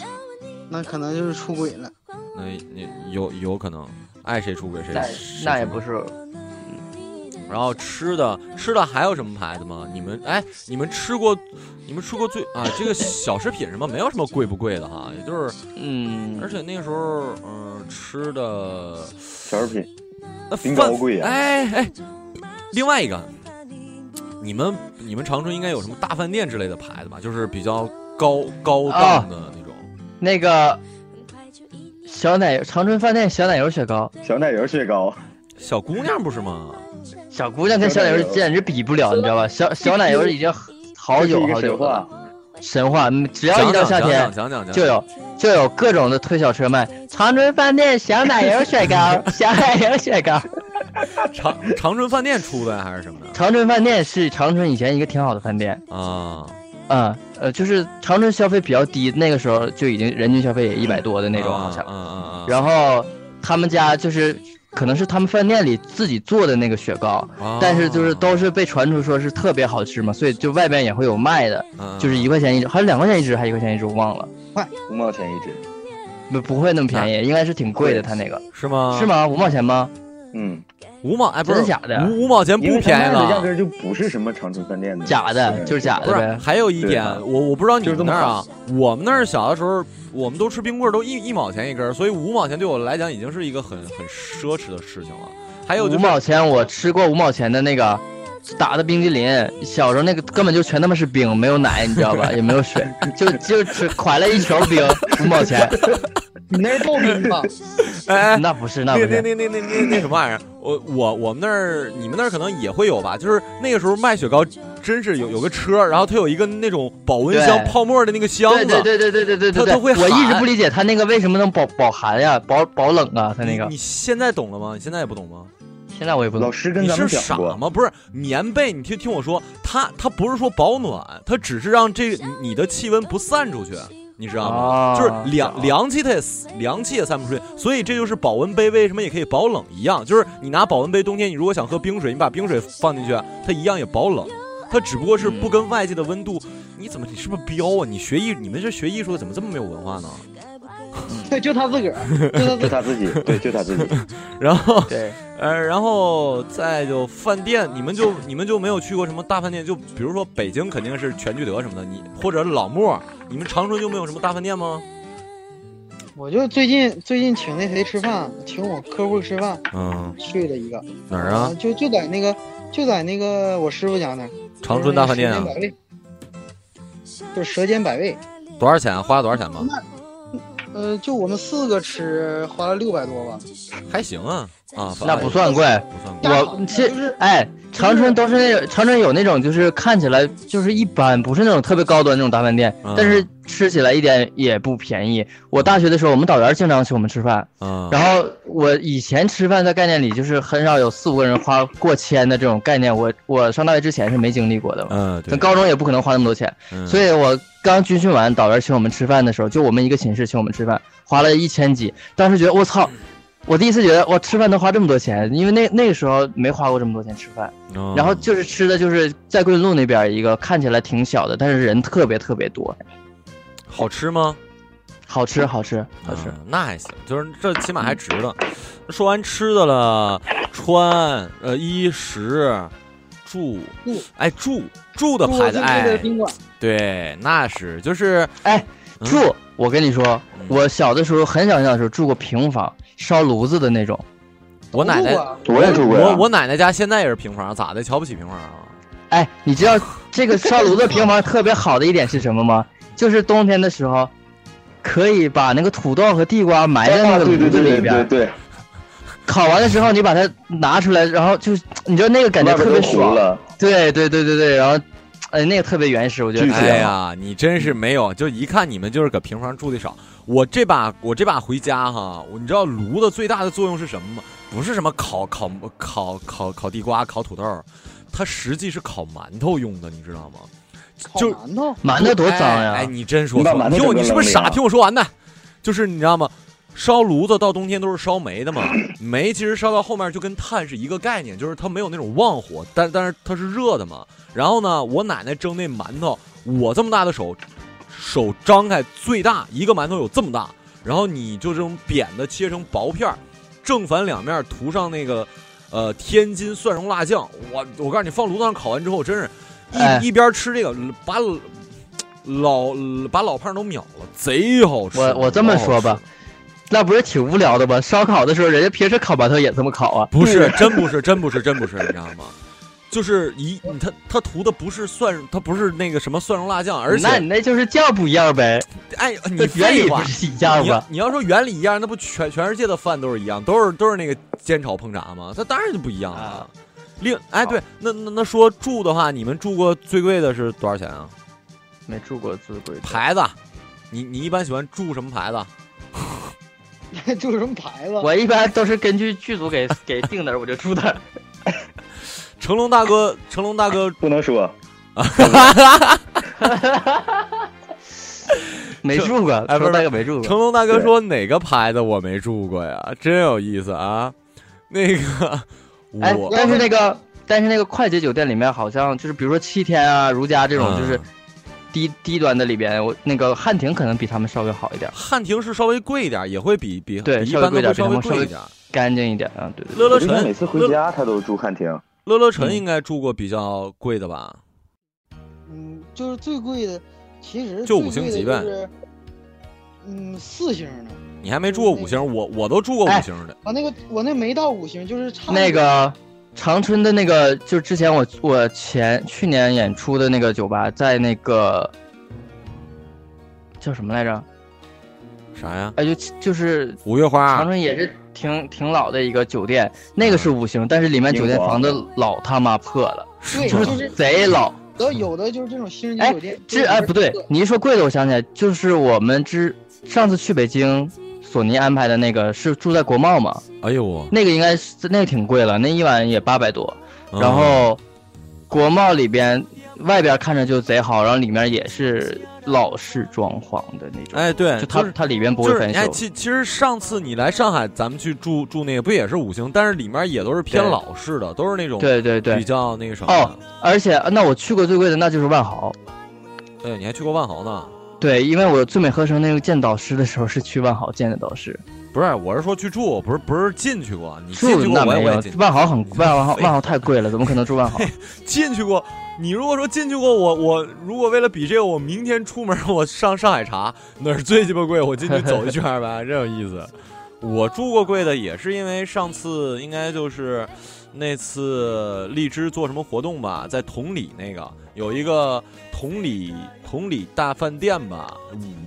那可能就是出轨了。那你有有可能爱谁出轨谁那也不是，然后吃的吃的还有什么牌子吗？你们哎，你们吃过，你们吃过最啊这个小食品什么没有什么贵不贵的哈，也就是嗯，而且那个时候嗯、吃的小食品。呃挺饭贵呀哎哎，另外一个，你们你们长春应该有什么大饭店之类的牌子吧？就是比较高高档的那种。那个小奶油，长春饭店小奶油雪糕，小奶油雪糕，小姑娘不是吗？小姑娘跟小奶油简直比不了，你知道吧？小小奶油已经好久好久神话了。神话，嗯只要一到夏天，就有就有各种的推小车卖长春饭店小奶油雪糕，小奶油雪糕。长长春饭店出的还是什么的？长春饭店是长春以前一个挺好的饭店，啊，嗯呃，就是长春消费比较低，那个时候就已经人均消费也一百多的那种，好像。嗯嗯嗯。然后他们家就是可能是他们饭店里自己做的那个雪糕，哦但是就是都是被传出说是特别好吃嘛，所以就外边也会有卖的，嗯就是一块钱一只，还是两块钱一只，还是一块钱一只，我忘了，五毛钱一只，不不会那么便宜，应该是挺贵的，他那个是吗？是？吗？五毛钱吗？嗯，五毛哎，不是真的假的五五毛钱不便宜了压。根儿就不是什么长春饭店的，假的，就是假不是的呗，。还有一点，我我不知道你是这么们那儿啊，我们那儿小的时候，我们都吃冰棍儿都一一毛钱一根儿，所以五毛钱对我来讲已经是一个很很奢侈的事情了。还有就五毛钱我吃过五毛钱的那个打的冰激凌，小时候那个根本就全他妈是冰，没有奶，你知道吧？也没有水，就就只 蒯了一球冰，五毛钱。你那是冻冰吗？哎，那不是，那不是。那那那那那什么玩意儿？我我我们那儿，你们那儿可能也会有吧。就是那个时候卖雪糕，真是有有个车，然后它有一个那种保温箱，泡沫的那个箱子。对对对对对对。它它会。我一直不理解它那个为什么能保保寒呀，保保冷啊，它那个。你现在懂了吗？你现在也不懂吗？现在我也不懂。是，你是傻吗？不是。棉被，你听听我说，它它不是说保暖，它只是让这你的气温不散出去。你知道吗？哦就是凉凉气它也凉气也散不出去，所以这就是保温杯为什么也可以保冷一样，就是你拿保温杯，冬天你如果想喝冰水，你把冰水放进去，它一样也保冷。它只不过是不跟外界的温度，你怎么你是不是彪啊？你学艺，你们这学艺术的怎么这么没有文化呢？对，就他自个儿，就他自个儿。就他自己，对，就他自己。然后对，呃，然后再就饭店，你们就你们就没有去过什么大饭店？就比如说北京肯定是全聚德什么的，你或者老莫，你们长春就没有什么大饭店吗？我就最近最近请那谁吃饭，请我客户吃饭，嗯，去了一个哪儿啊？就就在那个就在那个我师傅家那儿，长春大饭店啊就是舌尖百味。多少钱啊？花了多少钱吧？呃，就我们四个吃花了六百多吧。还行啊，啊，那不算贵。不算贵。我其实哎，长春都是那种长春有那种就是看起来就是一般，不是那种特别高端那种大饭店，嗯但是吃起来一点也不便宜。我大学的时候，我们导员经常请我们吃饭，嗯，然后我以前吃饭在概念里就是很少有四五个人花过千的这种概念，我我上大学之前是没经历过的嘛。嗯，对咱，高中也不可能花那么多钱，嗯所以我刚军训完，导员请我们吃饭的时候，就我们一个寝室请我们吃饭，花了一千几。当时觉得我操，我第一次觉得我吃饭能花这么多钱，因为那那个时候没花过这么多钱吃饭。嗯然后就是吃的就是在桂林路那边一个看起来挺小的，但是人特别特别多，好吃吗？好吃好吃好吃。嗯那还行，就是这起码还值得。说完吃的了，穿呃衣食住住，哎住住的住牌子哎，宾馆，对，那是就是哎，嗯住，我跟你说嗯，我小的时候很小很小的时候住过平房，烧炉子的那种。我奶奶我也住过我我奶奶家现在也是平房，咋的？瞧不起平房啊？哎，你知道这个烧炉子平房特别好的一点是什么吗？就是冬天的时候，可以把那个土豆和地瓜埋在那个对对对对炉子里边，对对，烤完了之后你把它拿出来，然后就你知道那个感觉特别爽。对对对对对，然后，哎，那个特别原始，我觉得。哎呀，你真是没有，就一看你们就是搁平房住的少。我这把我这把回家哈，我你知道炉子最大的作用是什么吗？不是什么烤烤烤烤烤地瓜、烤土豆，它实际是烤馒头用的，你知道吗？烤就馒头，馒头多脏呀！哎，哎你真说听我，你是不是傻？听我说完呢。就是你知道吗？烧炉子到冬天都是烧煤的嘛，煤其实烧到后面就跟炭是一个概念，就是它没有那种旺火，但但是它是热的嘛。然后呢，我奶奶蒸那馒头，我这么大的手，手张开最大一个馒头有这么大，然后你就这种扁的切成薄片儿，正反两面涂上那个呃天津蒜蓉辣酱，我我告诉你，放炉子上烤完之后，真是一、哎一边吃这个把老把老胖都秒了，贼好吃。我我这么说吧吃，那不是挺无聊的吗？烧烤的时候，人家平时烤馒头也这么烤啊？不是，真不是，真不是，真不是，你知道吗？就是一他他涂的不是蒜，他不是那个什么蒜蓉辣酱，而且那你那就是酱不一样呗。哎，你原理不是一样吗？你要说原理一样，那不全全世界的饭都是一样，都是都是那个煎炒烹炸吗？它当然就不一样了啊。另哎，对，那那那说住的话，你们住过最贵的是多少钱啊？没住过最贵的。牌子，你你一般喜欢住什么牌子？住 什么牌子？我一般都是根据剧组给给定的，我就住的。成龙大哥，成龙大哥，不能说，没住过，哎不是说大哥没住过。成龙大哥说哪个牌子我没住过呀？真有意思啊！那个哎我，但是那个但是那个快捷酒店里面好像就是比如说七天啊、如家这种嗯就是低、低端的里边，我那个汉庭可能比他们稍微好一点，汉庭是稍微贵一点，也会比比对，稍微贵点，般的稍比他们稍微微贵一点。干净一点啊，对对对。乐乐晨每次回家他都住汉庭，乐乐晨应该住过比较贵的吧？嗯，就是最贵的，其实就最贵的五星级呗就是嗯，四星的。你还没住过五星，我我都住过五星的。我，那个我那没到五星，就是差那个长春的那个，就之前我我前去年演出的那个酒吧，在那个叫什么来着？啥呀？哎，就就是五月花长春也是挺挺老的一个酒店，那个是五星，但是里面酒店房子老他妈破了，对，就就是贼老。然后有的就是这种星级哎酒店，，这哎不对，你一说贵的，我想起来，就是我们之上次去北京，索尼安排的那个是住在国贸嘛，哎呦我，那个应该是那个挺贵了，那一晚也八百多，嗯然后国贸里边外边看着就贼好，然后里面也是老式装潢的那种，哎，对，就它是它里边不会翻修，其其实上次你来上海，咱们去住住那个不也是五星，但是里面也都是偏老式的，都是那种对对对比较那个什么。哦，而且那我去过最贵的那就是万豪，对，你还去过万豪呢？对，因为我最美合成那个见导师的时候是去万豪见的导师，不是，我是说去住，不是不是进去过，你住进去过那没有我也我也进，万豪很万豪万豪太贵了，怎么可能住万豪？进去过。你如果说进去过，我我如果为了比这个，我明天出门我上上海查，哪儿最鸡巴贵，我进去走一圈儿呗，真有意思。我住过贵的，也是因为上次应该就是那次荔枝做什么活动吧，在同里那个有一个同里同里大饭店吧，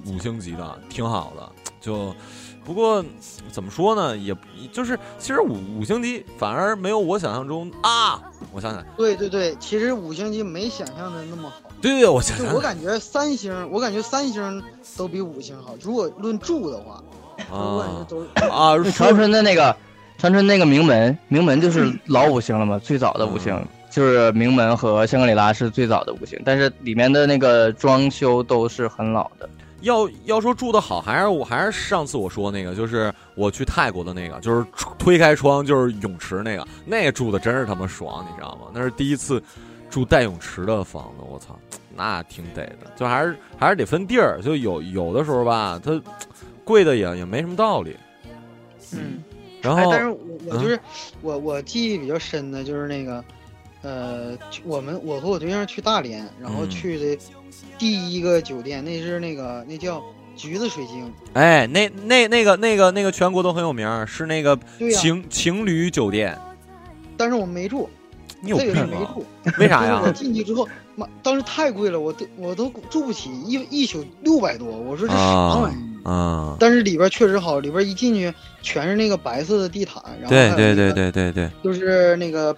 五五星级的，挺好的。就不过怎么说呢，也就是其实五五星级反而没有我想象中啊，我想想，对对对，其实五星级没想象的那么好。对对对，我想想我感觉三星，我感觉三星都比五星好。如果论住的话，啊都啊，那长春的那个长春那个名门，名门就是老五星了嘛，最早的五星。就是名门和香格里拉是最早的五星，但是里面的那个装修都是很老的。要要说住的好，还是我还是上次我说那个，就是我去泰国的那个，就是推开窗就是泳池那个，那个住的真是他妈爽，你知道吗？那是第一次住带泳池的房子，我操，那挺得的。就还是还是得分地儿，就有有的时候吧，它贵的也也没什么道理。嗯，然后，哎但是我我就是、嗯我我记忆比较深的就是那个，呃，我们我和我对象去大连，然后嗯。去的第一个酒店，那是那个那叫橘子水晶，哎，那那那个那个那个全国都很有名，是那个情、情侣酒店。但是我没住，你有这个是没住，为啥呀？进去之后，妈，当时太贵了，我都我都住不起，一一宿六百多，我说这啥玩意儿？啊，但是里边确实好，里边一进去全是那个白色的地毯，然后对对对对对。就是那个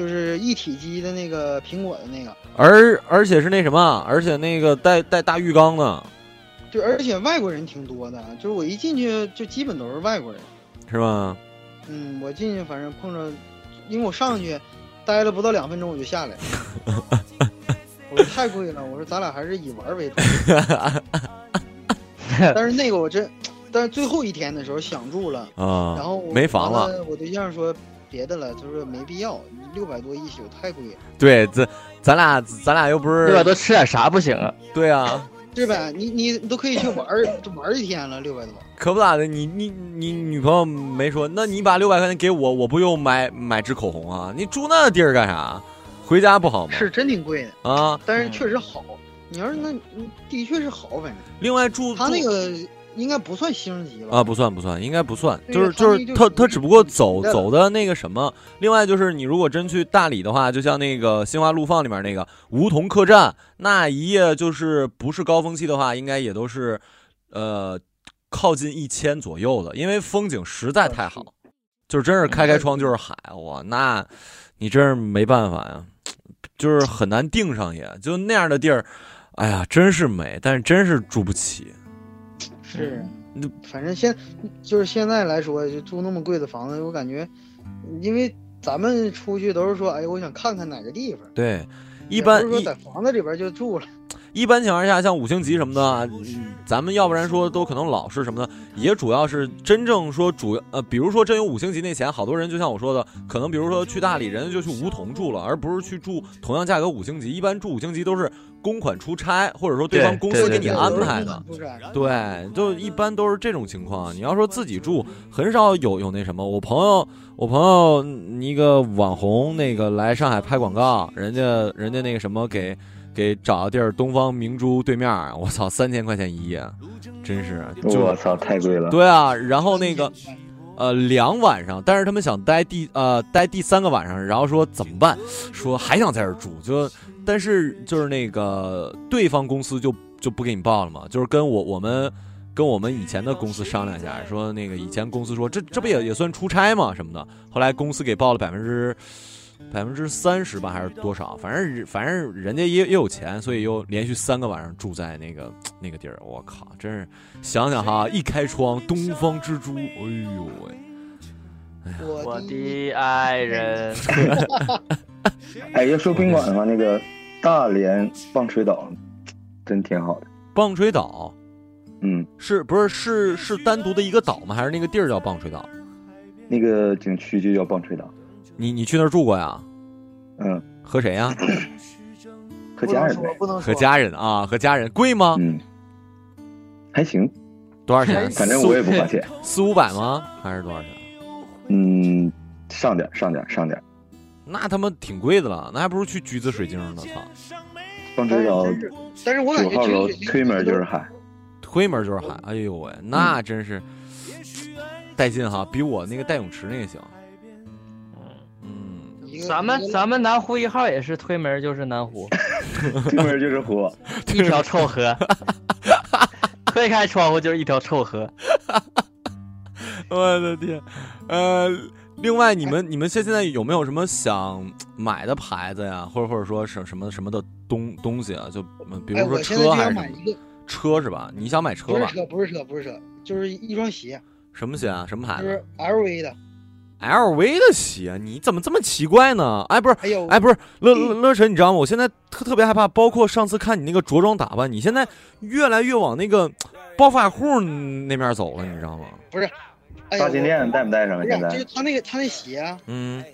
就是一体机的那个苹果的那个，而而且是那什么，而且那个带带大浴缸的，就而且外国人挺多的，就是我一进去就基本都是外国人。是吧？嗯，我进去反正碰着，因为我上去待了不到两分钟我就下来了。我说太贵了，我说咱俩还是以玩为主。但是那个我真，但是最后一天的时候想住了，啊然后我没房了。我对象说别的了，他说没必要，六百多一宿太贵了。对，咱咱俩咱俩又不是六百多吃点啥不行啊？对啊，是呗？你你你都可以去玩儿，就玩儿一天了，六百多。可不咋的。你你你女朋友没说，那你把六百块钱给我，我不用买买支口红啊？你住那地儿干啥？回家不好吗？是真挺贵的，啊。但是确实好。你要是那，嗯的确是好，反正。另外住他那个应该不算星级了？啊，不算不算，应该不算，就是就就是他他只不过走走的那个什么。另外就是你如果真去大理的话，就像那个《心花怒放》里面那个梧桐客栈，那一夜就是不是高峰期的话，应该也都是呃靠近一千左右的，因为风景实在太好，就是真是开开窗就是海，哇，那你真是没办法呀，就是很难定上也，就那样的地儿，哎呀，真是美，但是真是住不起。是，嗯反正现就是现在来说，就住那么贵的房子，我感觉，因为咱们出去都是说，哎，我想看看哪个地方，对，一般不是说在房子里边就住了。一般情况下，像五星级什么的咱们要不然说都可能老是什么的，也主要是真正说主呃，比如说真有五星级那钱，好多人就像我说的，可能比如说去大理，人家就去梧桐住了，而不是去住同样价格五星级。一般住五星级都是公款出差，或者说对方公司给你安排的。对，就一般都是这种情况。你要说自己住，很少有有那什么。我朋友，我朋友嗯一个网红，那个来上海拍广告，人家人家那个什么给给找个地儿，东方明珠对面儿，我操，三千块钱一夜，真是，我操，太贵了。对啊，然后那个。呃，两晚上，但是他们想待第呃待第三个晚上，然后说怎么办？说还想在这儿住，就但是就是那个对方公司就就不给你报了嘛，就是跟我我们跟我们以前的公司商量一下，说那个以前公司说这这不也也算出差嘛什么的，后来公司给报了百分之百分之三十吧，还是多少？反正反正人家也也有钱，所以又连续三个晚上住在那个那个地儿。我靠，真是想想哈，一开窗东方之珠，哎呦喂！我的爱人，哎，要说宾馆的话，那个大连棒槌岛真挺好的。棒槌岛，嗯，是不是是是单独的一个岛吗？还是那个地儿叫棒槌岛？那个景区就叫棒槌岛。你你去那儿住过呀？嗯，和谁呀？和家人呗。和家人啊，和家人贵吗？嗯，还行。多少钱？反正我也不花钱。四五百吗？还是多少钱？嗯，上点上点上点。那他妈挺贵的了，那还不如去橘子水晶呢！操。棒槌岛但是我感九号楼推门就是海。推门就是海，哎呦喂，那真是带劲哈，比我那个带泳池那个行。咱们咱们南湖一号也是推门就是南湖，推门就是湖，一条臭河，推开窗户就是一条臭河。我的天，呃，另外你们你们现现在有没有什么想买的牌子呀，或者或者说什什么什么的东东西啊？就嗯比如说车还是什么要买一个，车是吧？你想买车吧？不是车，不是车，不是车，就是一双鞋，什么鞋啊？什么牌子就是 LV 的。？LV 的鞋，你怎么这么奇怪呢？哎，不是，哎呦哎，不是，乐乐乐神，你知道吗？我现在特特别害怕，包括上次看你那个着装打扮，你现在越来越往那个暴发户那面走了，你知道吗？不是，哎大金链带不带上啊？现在就是他那个他那鞋啊，嗯，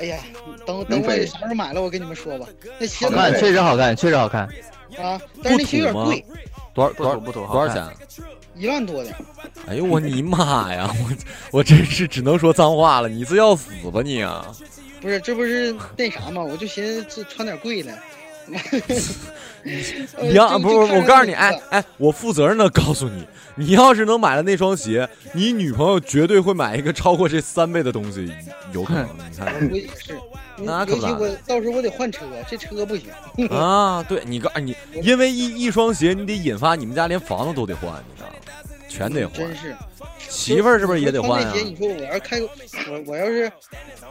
哎呀，等等我啥时候买了，我跟你们说吧。那鞋好看，确实好看，确实好看。啊，但是那鞋有点贵，多少多少不土多少钱？一万多的。哎呦我你妈呀！我我真是只能说脏话了，你是要死吧你啊！不是，这不是那啥吗？我就寻思这穿点贵的。你要就不是就看上我告诉你，哎哎，我负责任的告诉你，你要是能买了那双鞋，你女朋友绝对会买一个超过这三倍的东西，有可能。你看我也是，那可不我到时候我得换车，这车不行。啊，对你刚你，因为一一双鞋，你得引发你们家连房子都得换，你知道吗？全得换。真是。媳妇儿是不是也得换啊穿那？鞋，你说我要是开个我我要是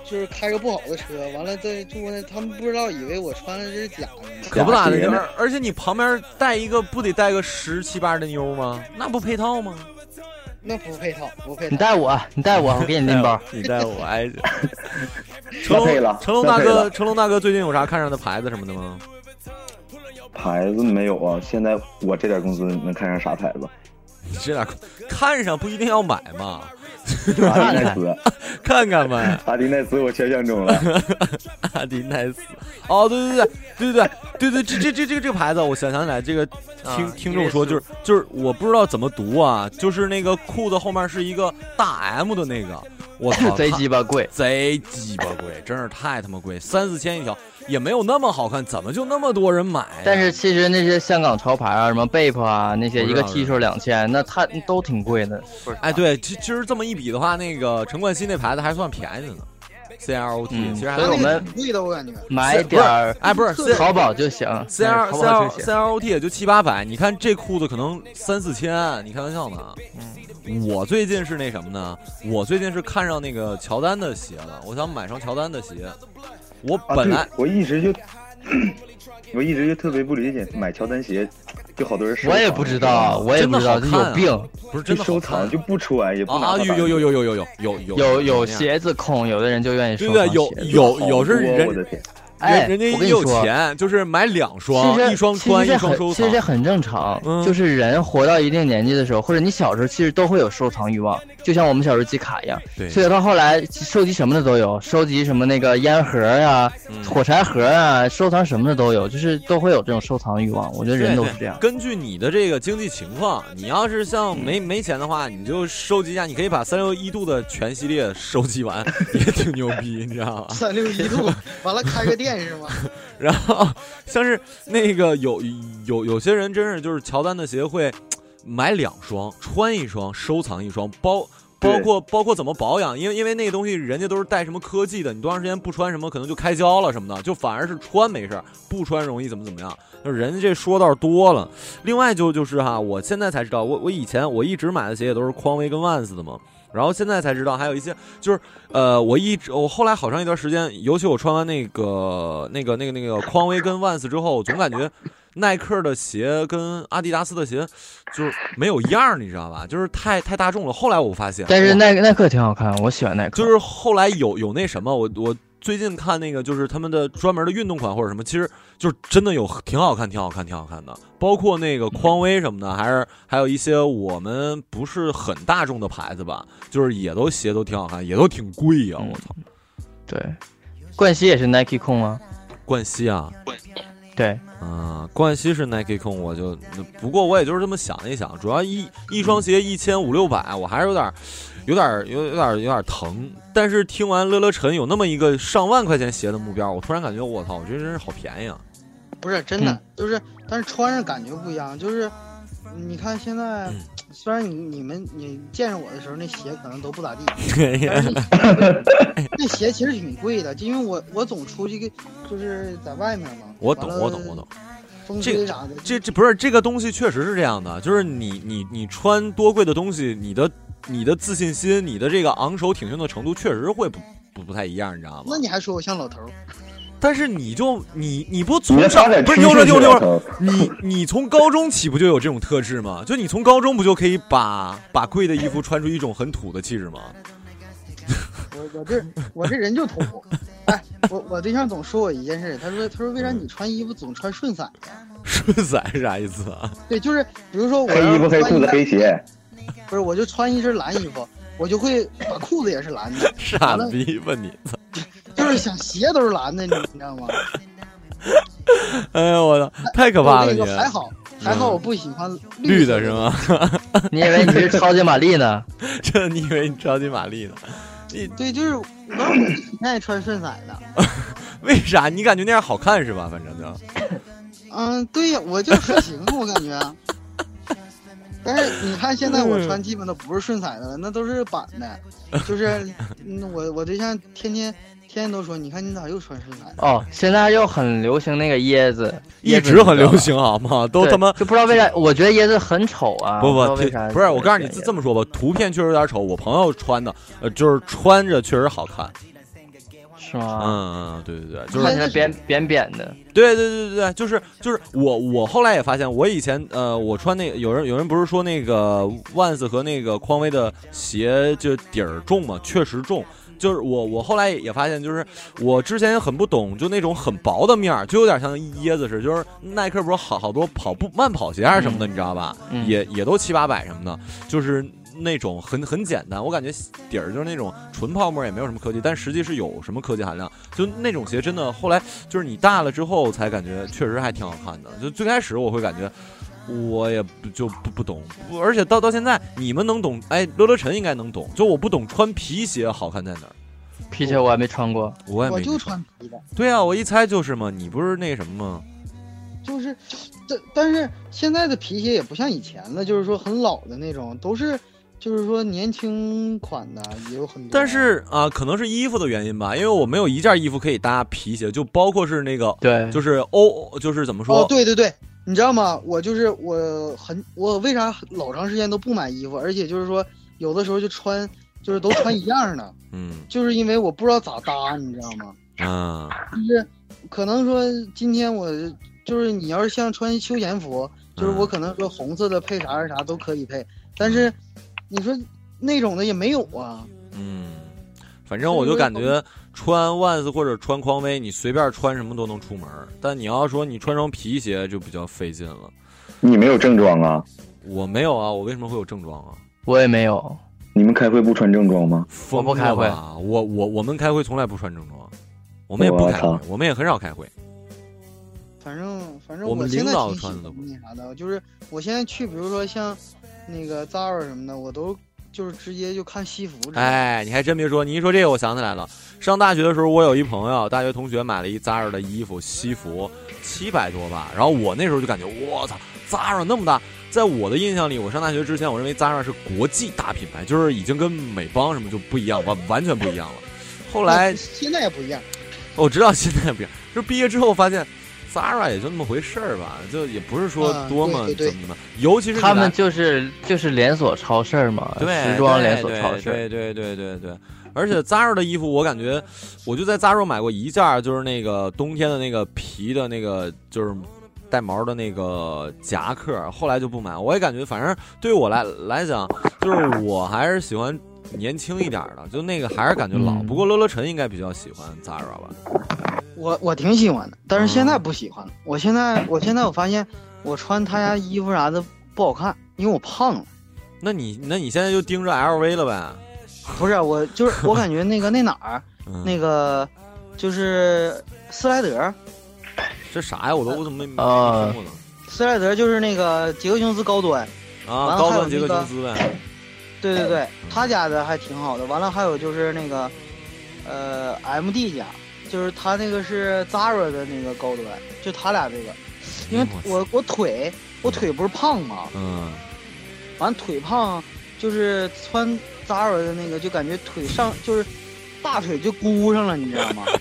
就是开个不好的车，完了在住那，他们不知道以为我穿的这是假的。可不咋的，而且你旁边带一个，不得带个十七八的妞吗？那不配套吗？那不配套，不配套。你带我，你带我，我给你拎包。你带我，哎，成龙了成龙大哥，成龙大哥最近有啥看上的牌子什么的吗？牌子没有啊？现在我这点工资能看上啥牌子？你这点看上不一定要买嘛，阿迪奈斯，看看吧。阿迪奈斯我全相中了。阿迪奈斯，哦，对对对对对对对对，这这这这个这个牌子，我想想起来，这个听啊听众说就是就是我不知道怎么读啊，就是那个裤子后面是一个大 M 的那个，我 操，贼鸡巴贵，贼鸡巴贵，真是太他妈贵，三四千一条，也没有那么好看，怎么就那么多人买呀？但是其实那些香港潮牌啊，什么 Bape 啊，那些一个 T 恤两千，那它都挺贵的。哎，对，其其实这么一比的话，那个陈冠希那牌子还算便宜的呢，CLT，、嗯其实还所以我们挺贵的，我感觉。买点儿，哎，不是特淘宝就行，C R C R C R O T 也就七八百，你看这裤子可能三四千，你开玩笑呢？嗯，我最近是那什么呢？我最近是看上那个乔丹的鞋了，我想买双乔丹的鞋。我啊本来、对我一直就，我一直就特别不理解，买乔丹鞋就好多人收藏。我也不知道，我也不知道，这真的好看啊有病。不是真就收藏就不穿，也不拿啊，有有有有有有有有有有有鞋子控，有的人就愿意收对对，有有有是人我的天哎人人家你说钱，就是买两双，其实一双其实穿，这很一双收藏其实这。很正常，嗯就是人活到一定年纪的时候，或者你小时候，其实都会有收藏欲望，就像我们小时候集卡一样。对所以到后来收集什么的都有，收集什么那个烟盒啊、嗯火柴盒啊，收藏什么的都有，就是都会有这种收藏欲望。我觉得人都是这样。根据你的这个经济情况，你要是像没没钱的话，你就收集一下，你可以把三六一度的全系列收集完，也挺牛逼，你知道吗？三六一度，完了开个店是吗？然后像是那个有有有些人真是就是乔丹的鞋会买两双，穿一双，收藏一双，包。包括包括怎么保养，因为因为那个东西人家都是带什么科技的，你多长时间不穿什么可能就开胶了什么的，就反而是穿没事儿，不穿容易怎么怎么样。就是人家这说道多了。另外就就是哈，我现在才知道，我我以前我一直买的鞋也都是匡威跟万斯的嘛，然后现在才知道还有一些就是呃，我一直我后来好长一段时间，尤其我穿完那个那个那个那个匡威跟万斯之后，我总感觉耐克的鞋跟阿迪达斯的鞋就是没有样儿，你知道吧？就是太太大众了。后来我发现，但是耐耐克挺好看，我喜欢耐克。就是后来有有那什么，我我最近看那个就是他们的专门的运动款或者什么，其实就是真的有挺好看、挺好看、挺好看的。包括那个匡威什么的，还是还有一些我们不是很大众的牌子吧，就是也都鞋都挺好看，也都挺贵呀、我操！对，冠希也是 Nike 控吗？冠希啊，对，啊，冠希是 Nike 控，我就不过我也就是这么想一想，主要一一双鞋一千五六百，我还是有点。有点有有点有点疼，但是听完乐乐晨有那么一个上万块钱鞋的目标，我突然感觉我操，我觉得真是好便宜啊！不是真的，嗯就是但是穿上感觉不一样，就是你看现在，嗯虽然你你们你见着我的时候那鞋可能都不咋地 那鞋其实挺贵的，就因为我我总出去就是在外面嘛。我懂我懂我懂。风这个吹啥的，这这不是这个东西，确实是这样的，就是你你你穿多贵的东西，你的你的自信心，你的这个昂首挺胸的程度，确实会不不不太一样，你知道吗？那你还说我像老头儿？但是你就你你不从上的发展不是趋势听我说听我说是听我说，你你从高中起不就有这种特质吗？就你从高中不就可以把把贵的衣服穿出一种很土的气质吗？我我这我这人就土。哎，我我对象总说我一件事，他说他说为啥你穿衣服总穿顺色呀？顺色是啥意思啊？对，就是比如说我黑衣服、黑裤子、黑鞋，不是，我就穿一身蓝衣服，我就会把裤子也是蓝的，傻逼吧你！就是想鞋都是蓝的，你你知道吗？哎呀我操，太可怕了还好还好，我不喜欢绿色的是吗？你以为你是超级玛丽呢？这你以为你超级玛丽呢？你对，就是反正我挺爱穿顺色的。为啥？你感觉那样好看是吧？反正就。嗯，对呀，我就还行，我感觉。但是你看，现在我穿基本都不是顺色的了，那都是板的。就是，嗯，我我对象天天天天都说，你看你咋又穿顺色？哦，现在又很流行那个椰子，一直很流行好吗？都他妈就不知道为啥，我觉得椰子很丑啊。不不？不是，我告诉你这么说吧，图片确实有点丑。我朋友穿的，呃，就是穿着确实好看。是吗？嗯嗯，对对对，就是看起来扁扁扁的。对对对对对，就是就是我我后来也发现，我以前呃，我穿那个有人有人不是说那个万斯和那个匡威的鞋就底儿重嘛，确实重。就是我我后来也发现，就是我之前也很不懂，就那种很薄的面儿，就有点像椰子似的。就是耐克不是好好多跑步慢跑鞋还是什么的，你知道吧？嗯也也都七八百什么的，就是。那种很很简单，我感觉底儿就是那种纯泡沫，也没有什么科技，但实际是有什么科技含量。就那种鞋真的，后来就是你大了之后才感觉确实还挺好看的。就最开始我会感觉我也不就不不懂，不而且到到现在你们能懂，哎，乐乐晨应该能懂。就我不懂穿皮鞋好看在哪儿，皮鞋我还没穿过，我也没我就穿皮的。对啊，我一猜就是嘛，你不是那什么吗？就是，但但是现在的皮鞋也不像以前了，就是说很老的那种，都是就是说年轻款的也有很多。但是啊、可能是衣服的原因吧，因为我没有一件衣服可以搭皮鞋，就包括是那个，对，就是欧，就是怎么说？哦，对对对，你知道吗？我就是我很我为啥老长时间都不买衣服，而且就是说有的时候就穿就是都穿一样的，嗯 就是因为我不知道咋搭，你知道吗？啊，就是可能说今天我就是你要是像穿休闲服，就是嗯我可能说红色的配啥啥都可以配，但是你说那种的也没有啊。嗯，反正我就感觉穿 Vans 或者穿匡威，你随便穿什么都能出门。但你要说你穿双皮鞋就比较费劲了。你没有正装啊？我没有啊，我为什么会有正装啊？我也没有。你们开会不穿正装吗？我不开会啊我我我们开会从来不穿正装，我们也不开会我们也很少开会。反正反正我们现在领导穿的都那啥的，就是我现在去，比如说像那个 Zara 什么的，我都就是直接就看西服。哎，你还真别说，你一说这个，我想起来了。上大学的时候，我有一朋友，大学同学买了一 Zara 的衣服西服，七百多吧。然后我那时候就感觉，我操，Zara 那么大，在我的印象里，我上大学之前，我认为 Zara 是国际大品牌，就是已经跟美邦什么就不一样，完完全不一样了。后来现在也不一样。我知道现在也不一样，就是毕业之后发现，Zara 也就那么回事儿吧，就也不是说啊多么对对对怎么怎么，尤其是他们就是就是连锁超市嘛，对，时装连锁超市。对对对对对。而且 Zara 的衣服，我感觉，我就在 Zara 买过一件，就是那个冬天的那个皮的那个，就是带毛的那个夹克，后来就不买。我也感觉，反正对于我来来讲，就是我还是喜欢年轻一点的，就那个还是感觉老。嗯不过乐乐晨应该比较喜欢 Zara 吧？我我挺喜欢的，但是嗯现在不喜欢了。我现在我现在我发现我穿他家衣服啥的不好看，因为我胖了。那你那你现在就盯着 LV 了呗？不是，我就是我感觉那个那哪儿，嗯那个就是斯莱德，这啥呀？我都我怎么没没啊听过呢？斯莱德就是那个杰克琼斯高端啊，完了高端杰克琼斯呗。对对对，他家的还挺好的。完了还有就是那个呃 MD 家，就是他那个是 Zara 的那个高端，就他俩这个，因为我我腿我腿不是胖嘛，嗯，完腿胖就是穿 Zara 的那个就感觉腿上就是大腿就箍上了，你知道吗？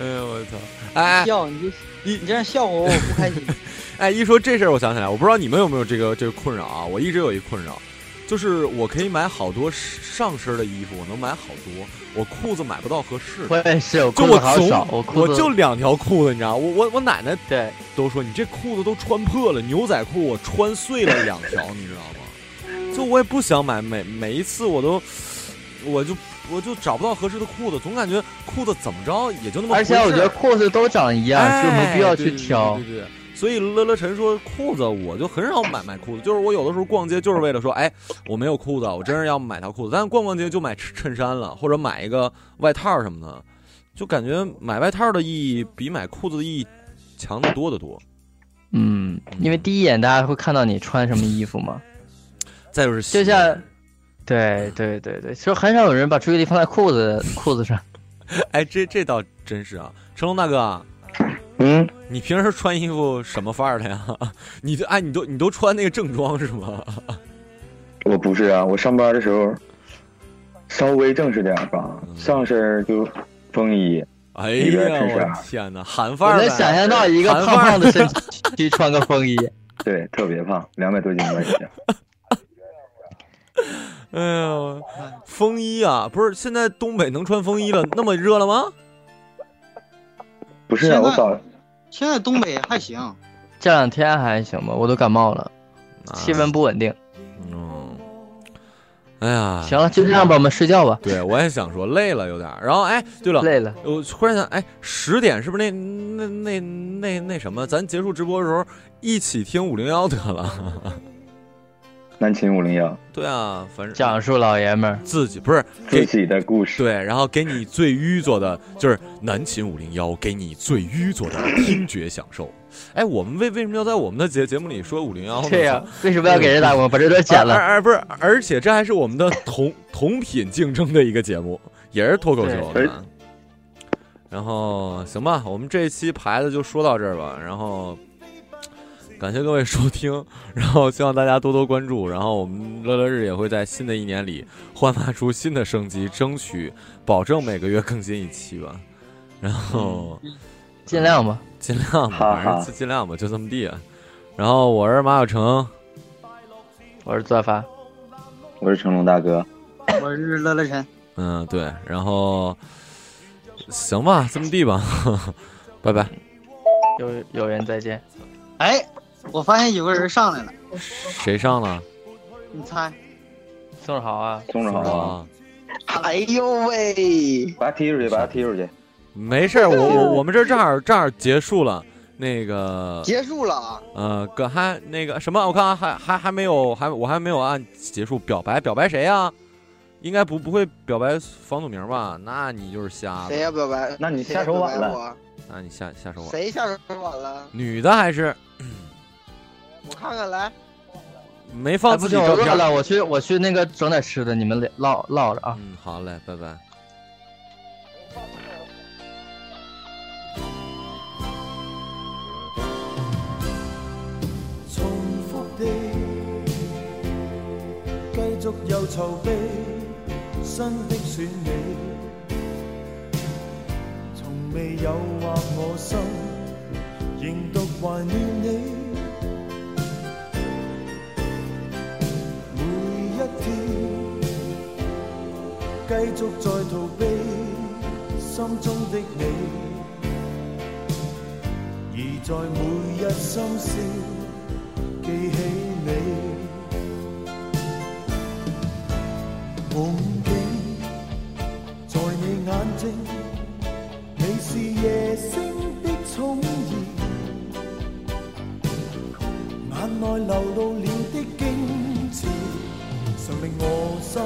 哎呦我操！哎，笑你就你这样笑话我，我不开心。哎，一说这事儿，我想起来，我不知道你们有没有这个这个困扰啊？我一直有一困扰，就是我可以买好多上身的衣服，我能买好多，我裤子买不到合适的。我也是，我就裤子我就两条裤子，你知道，我我我奶奶对都说你这裤子都穿破了，牛仔裤我穿碎了两条，你知道吗？就我也不想买，每每一次我都，我就我就找不到合适的裤子，总感觉裤子怎么着也就那么。而且我觉得裤子都长一样，就没必要去挑。哎对对对对对所以乐乐晨说裤子，我就很少买买裤子，就是我有的时候逛街就是为了说，哎，我没有裤子，我真是要买条裤子，但是逛逛街就买衬衫了，或者买一个外套什么的，就感觉买外套的意义比买裤子的意义强得多得多。嗯，因为第一眼大家会看到你穿什么衣服嘛。再就是就像，对对对对，其实很少有人把注意力放在裤子裤子上。哎，这这倒真是啊，成龙大哥啊，嗯，你平时穿衣服什么范儿的呀？你这哎，你都你都穿那个正装是吗？我不是啊，我上班的时候稍微正式点儿吧，上身就风衣，哎里边呀，我衬衫，天哪，韩范儿呗！我能想象到一个胖胖的身躯 穿个风衣。对，特别胖，两百多斤吧，也就。哎呦，风衣啊，不是现在东北能穿风衣了？那么热了吗？不是啊，我早现在东北还行，这两天还行吧，我都感冒了，气温不稳定。嗯，哎呀，行了，就这样吧，我们睡觉吧。对，我也想说累了有点。然后哎，对了，累了，我忽然想，哎，十点是不是那那那那那什么？咱结束直播的时候一起听五零幺得了。南秦五零幺，对啊，反正讲述老爷们儿自己不是自己的故事。对，然后给你最淤作的，就是南秦五零幺给你最淤作的听觉享受。哎，我们为为什么要在我们的节节目里说五零幺呢？对呀为什么要给人打广告把这段剪了而而不是，而且这还是我们的同同品竞争的一个节目，也是脱口秀，对对吧？然后行吧，我们这一期牌子就说到这儿吧。然后感谢各位收听，然后希望大家多多关注。然后我们乐乐日也会在新的一年里焕发出新的生机，争取保证每个月更新一期吧。然后尽量吧，尽量吧，哈反正哈尽尽量吧，就这么地。啊然后我是马小成，我是做饭，我是成龙大哥，我是乐乐晨。嗯，对，然后行吧，这么地吧，拜拜。有有缘再见。哎，我发现有个人上来了，谁上了？你猜？宋好啊，宋志豪啊，哎呦喂！把他踢出去，把他踢出去。没事，我我我们这儿正好正好结束了，那个结束了啊。呃，哥还那个什么，我看啊还还还没有，还我还没有按结束表白，表白谁呀、应该不不会表白房祖名吧？那你就是瞎了。谁要表白？那你下手晚了我那你下下手晚。谁下手晚了？女的还是我看看来。没放自己照片？饿了，我去我去那个整点吃的，你们唠唠着啊。嗯，好嘞，拜拜。重复地繼續又籌備新的選美，從未誘惑我心，仍獨懷念你。一天繼續在逃避心中的你，而在每日深宵。記起你，夢境在你眼睛，你是夜星的寵兒，眼內流露了的，常令我心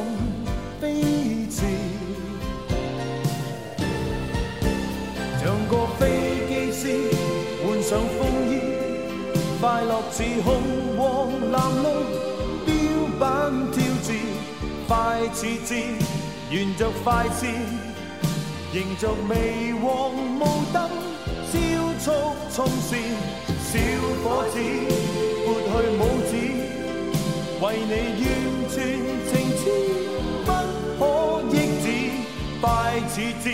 飛馳，像个飞机师换上风衣。快乐似红黄蓝绿标板跳字，快似箭，沿着快线，迎着微黄雾灯，超速衝線，小伙子拨去帽子，為你完全情痴，不可抑制，快似箭，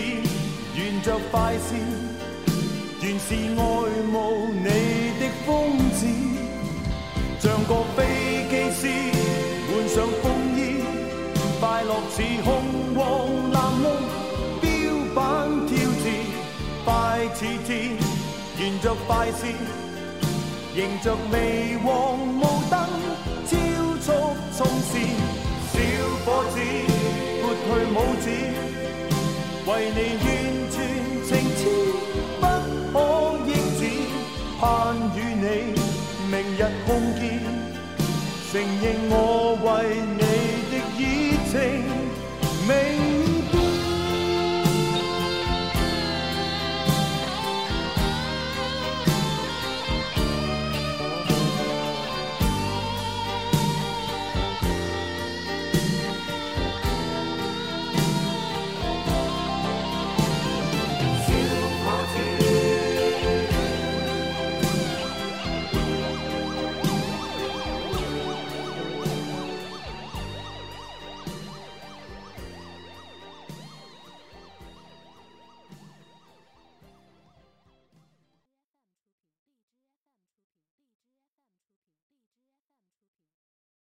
沿着快線。原是愛慕你的疯子，像個飛機師換上風衣，快樂似紅黃藍綠標板跳字，快似箭，沿着快線，迎着微黃霧燈，超速冲线，小伙子拨去帽子，为你完全情痴，不可抑止，盼与你明日碰见，承认我为你。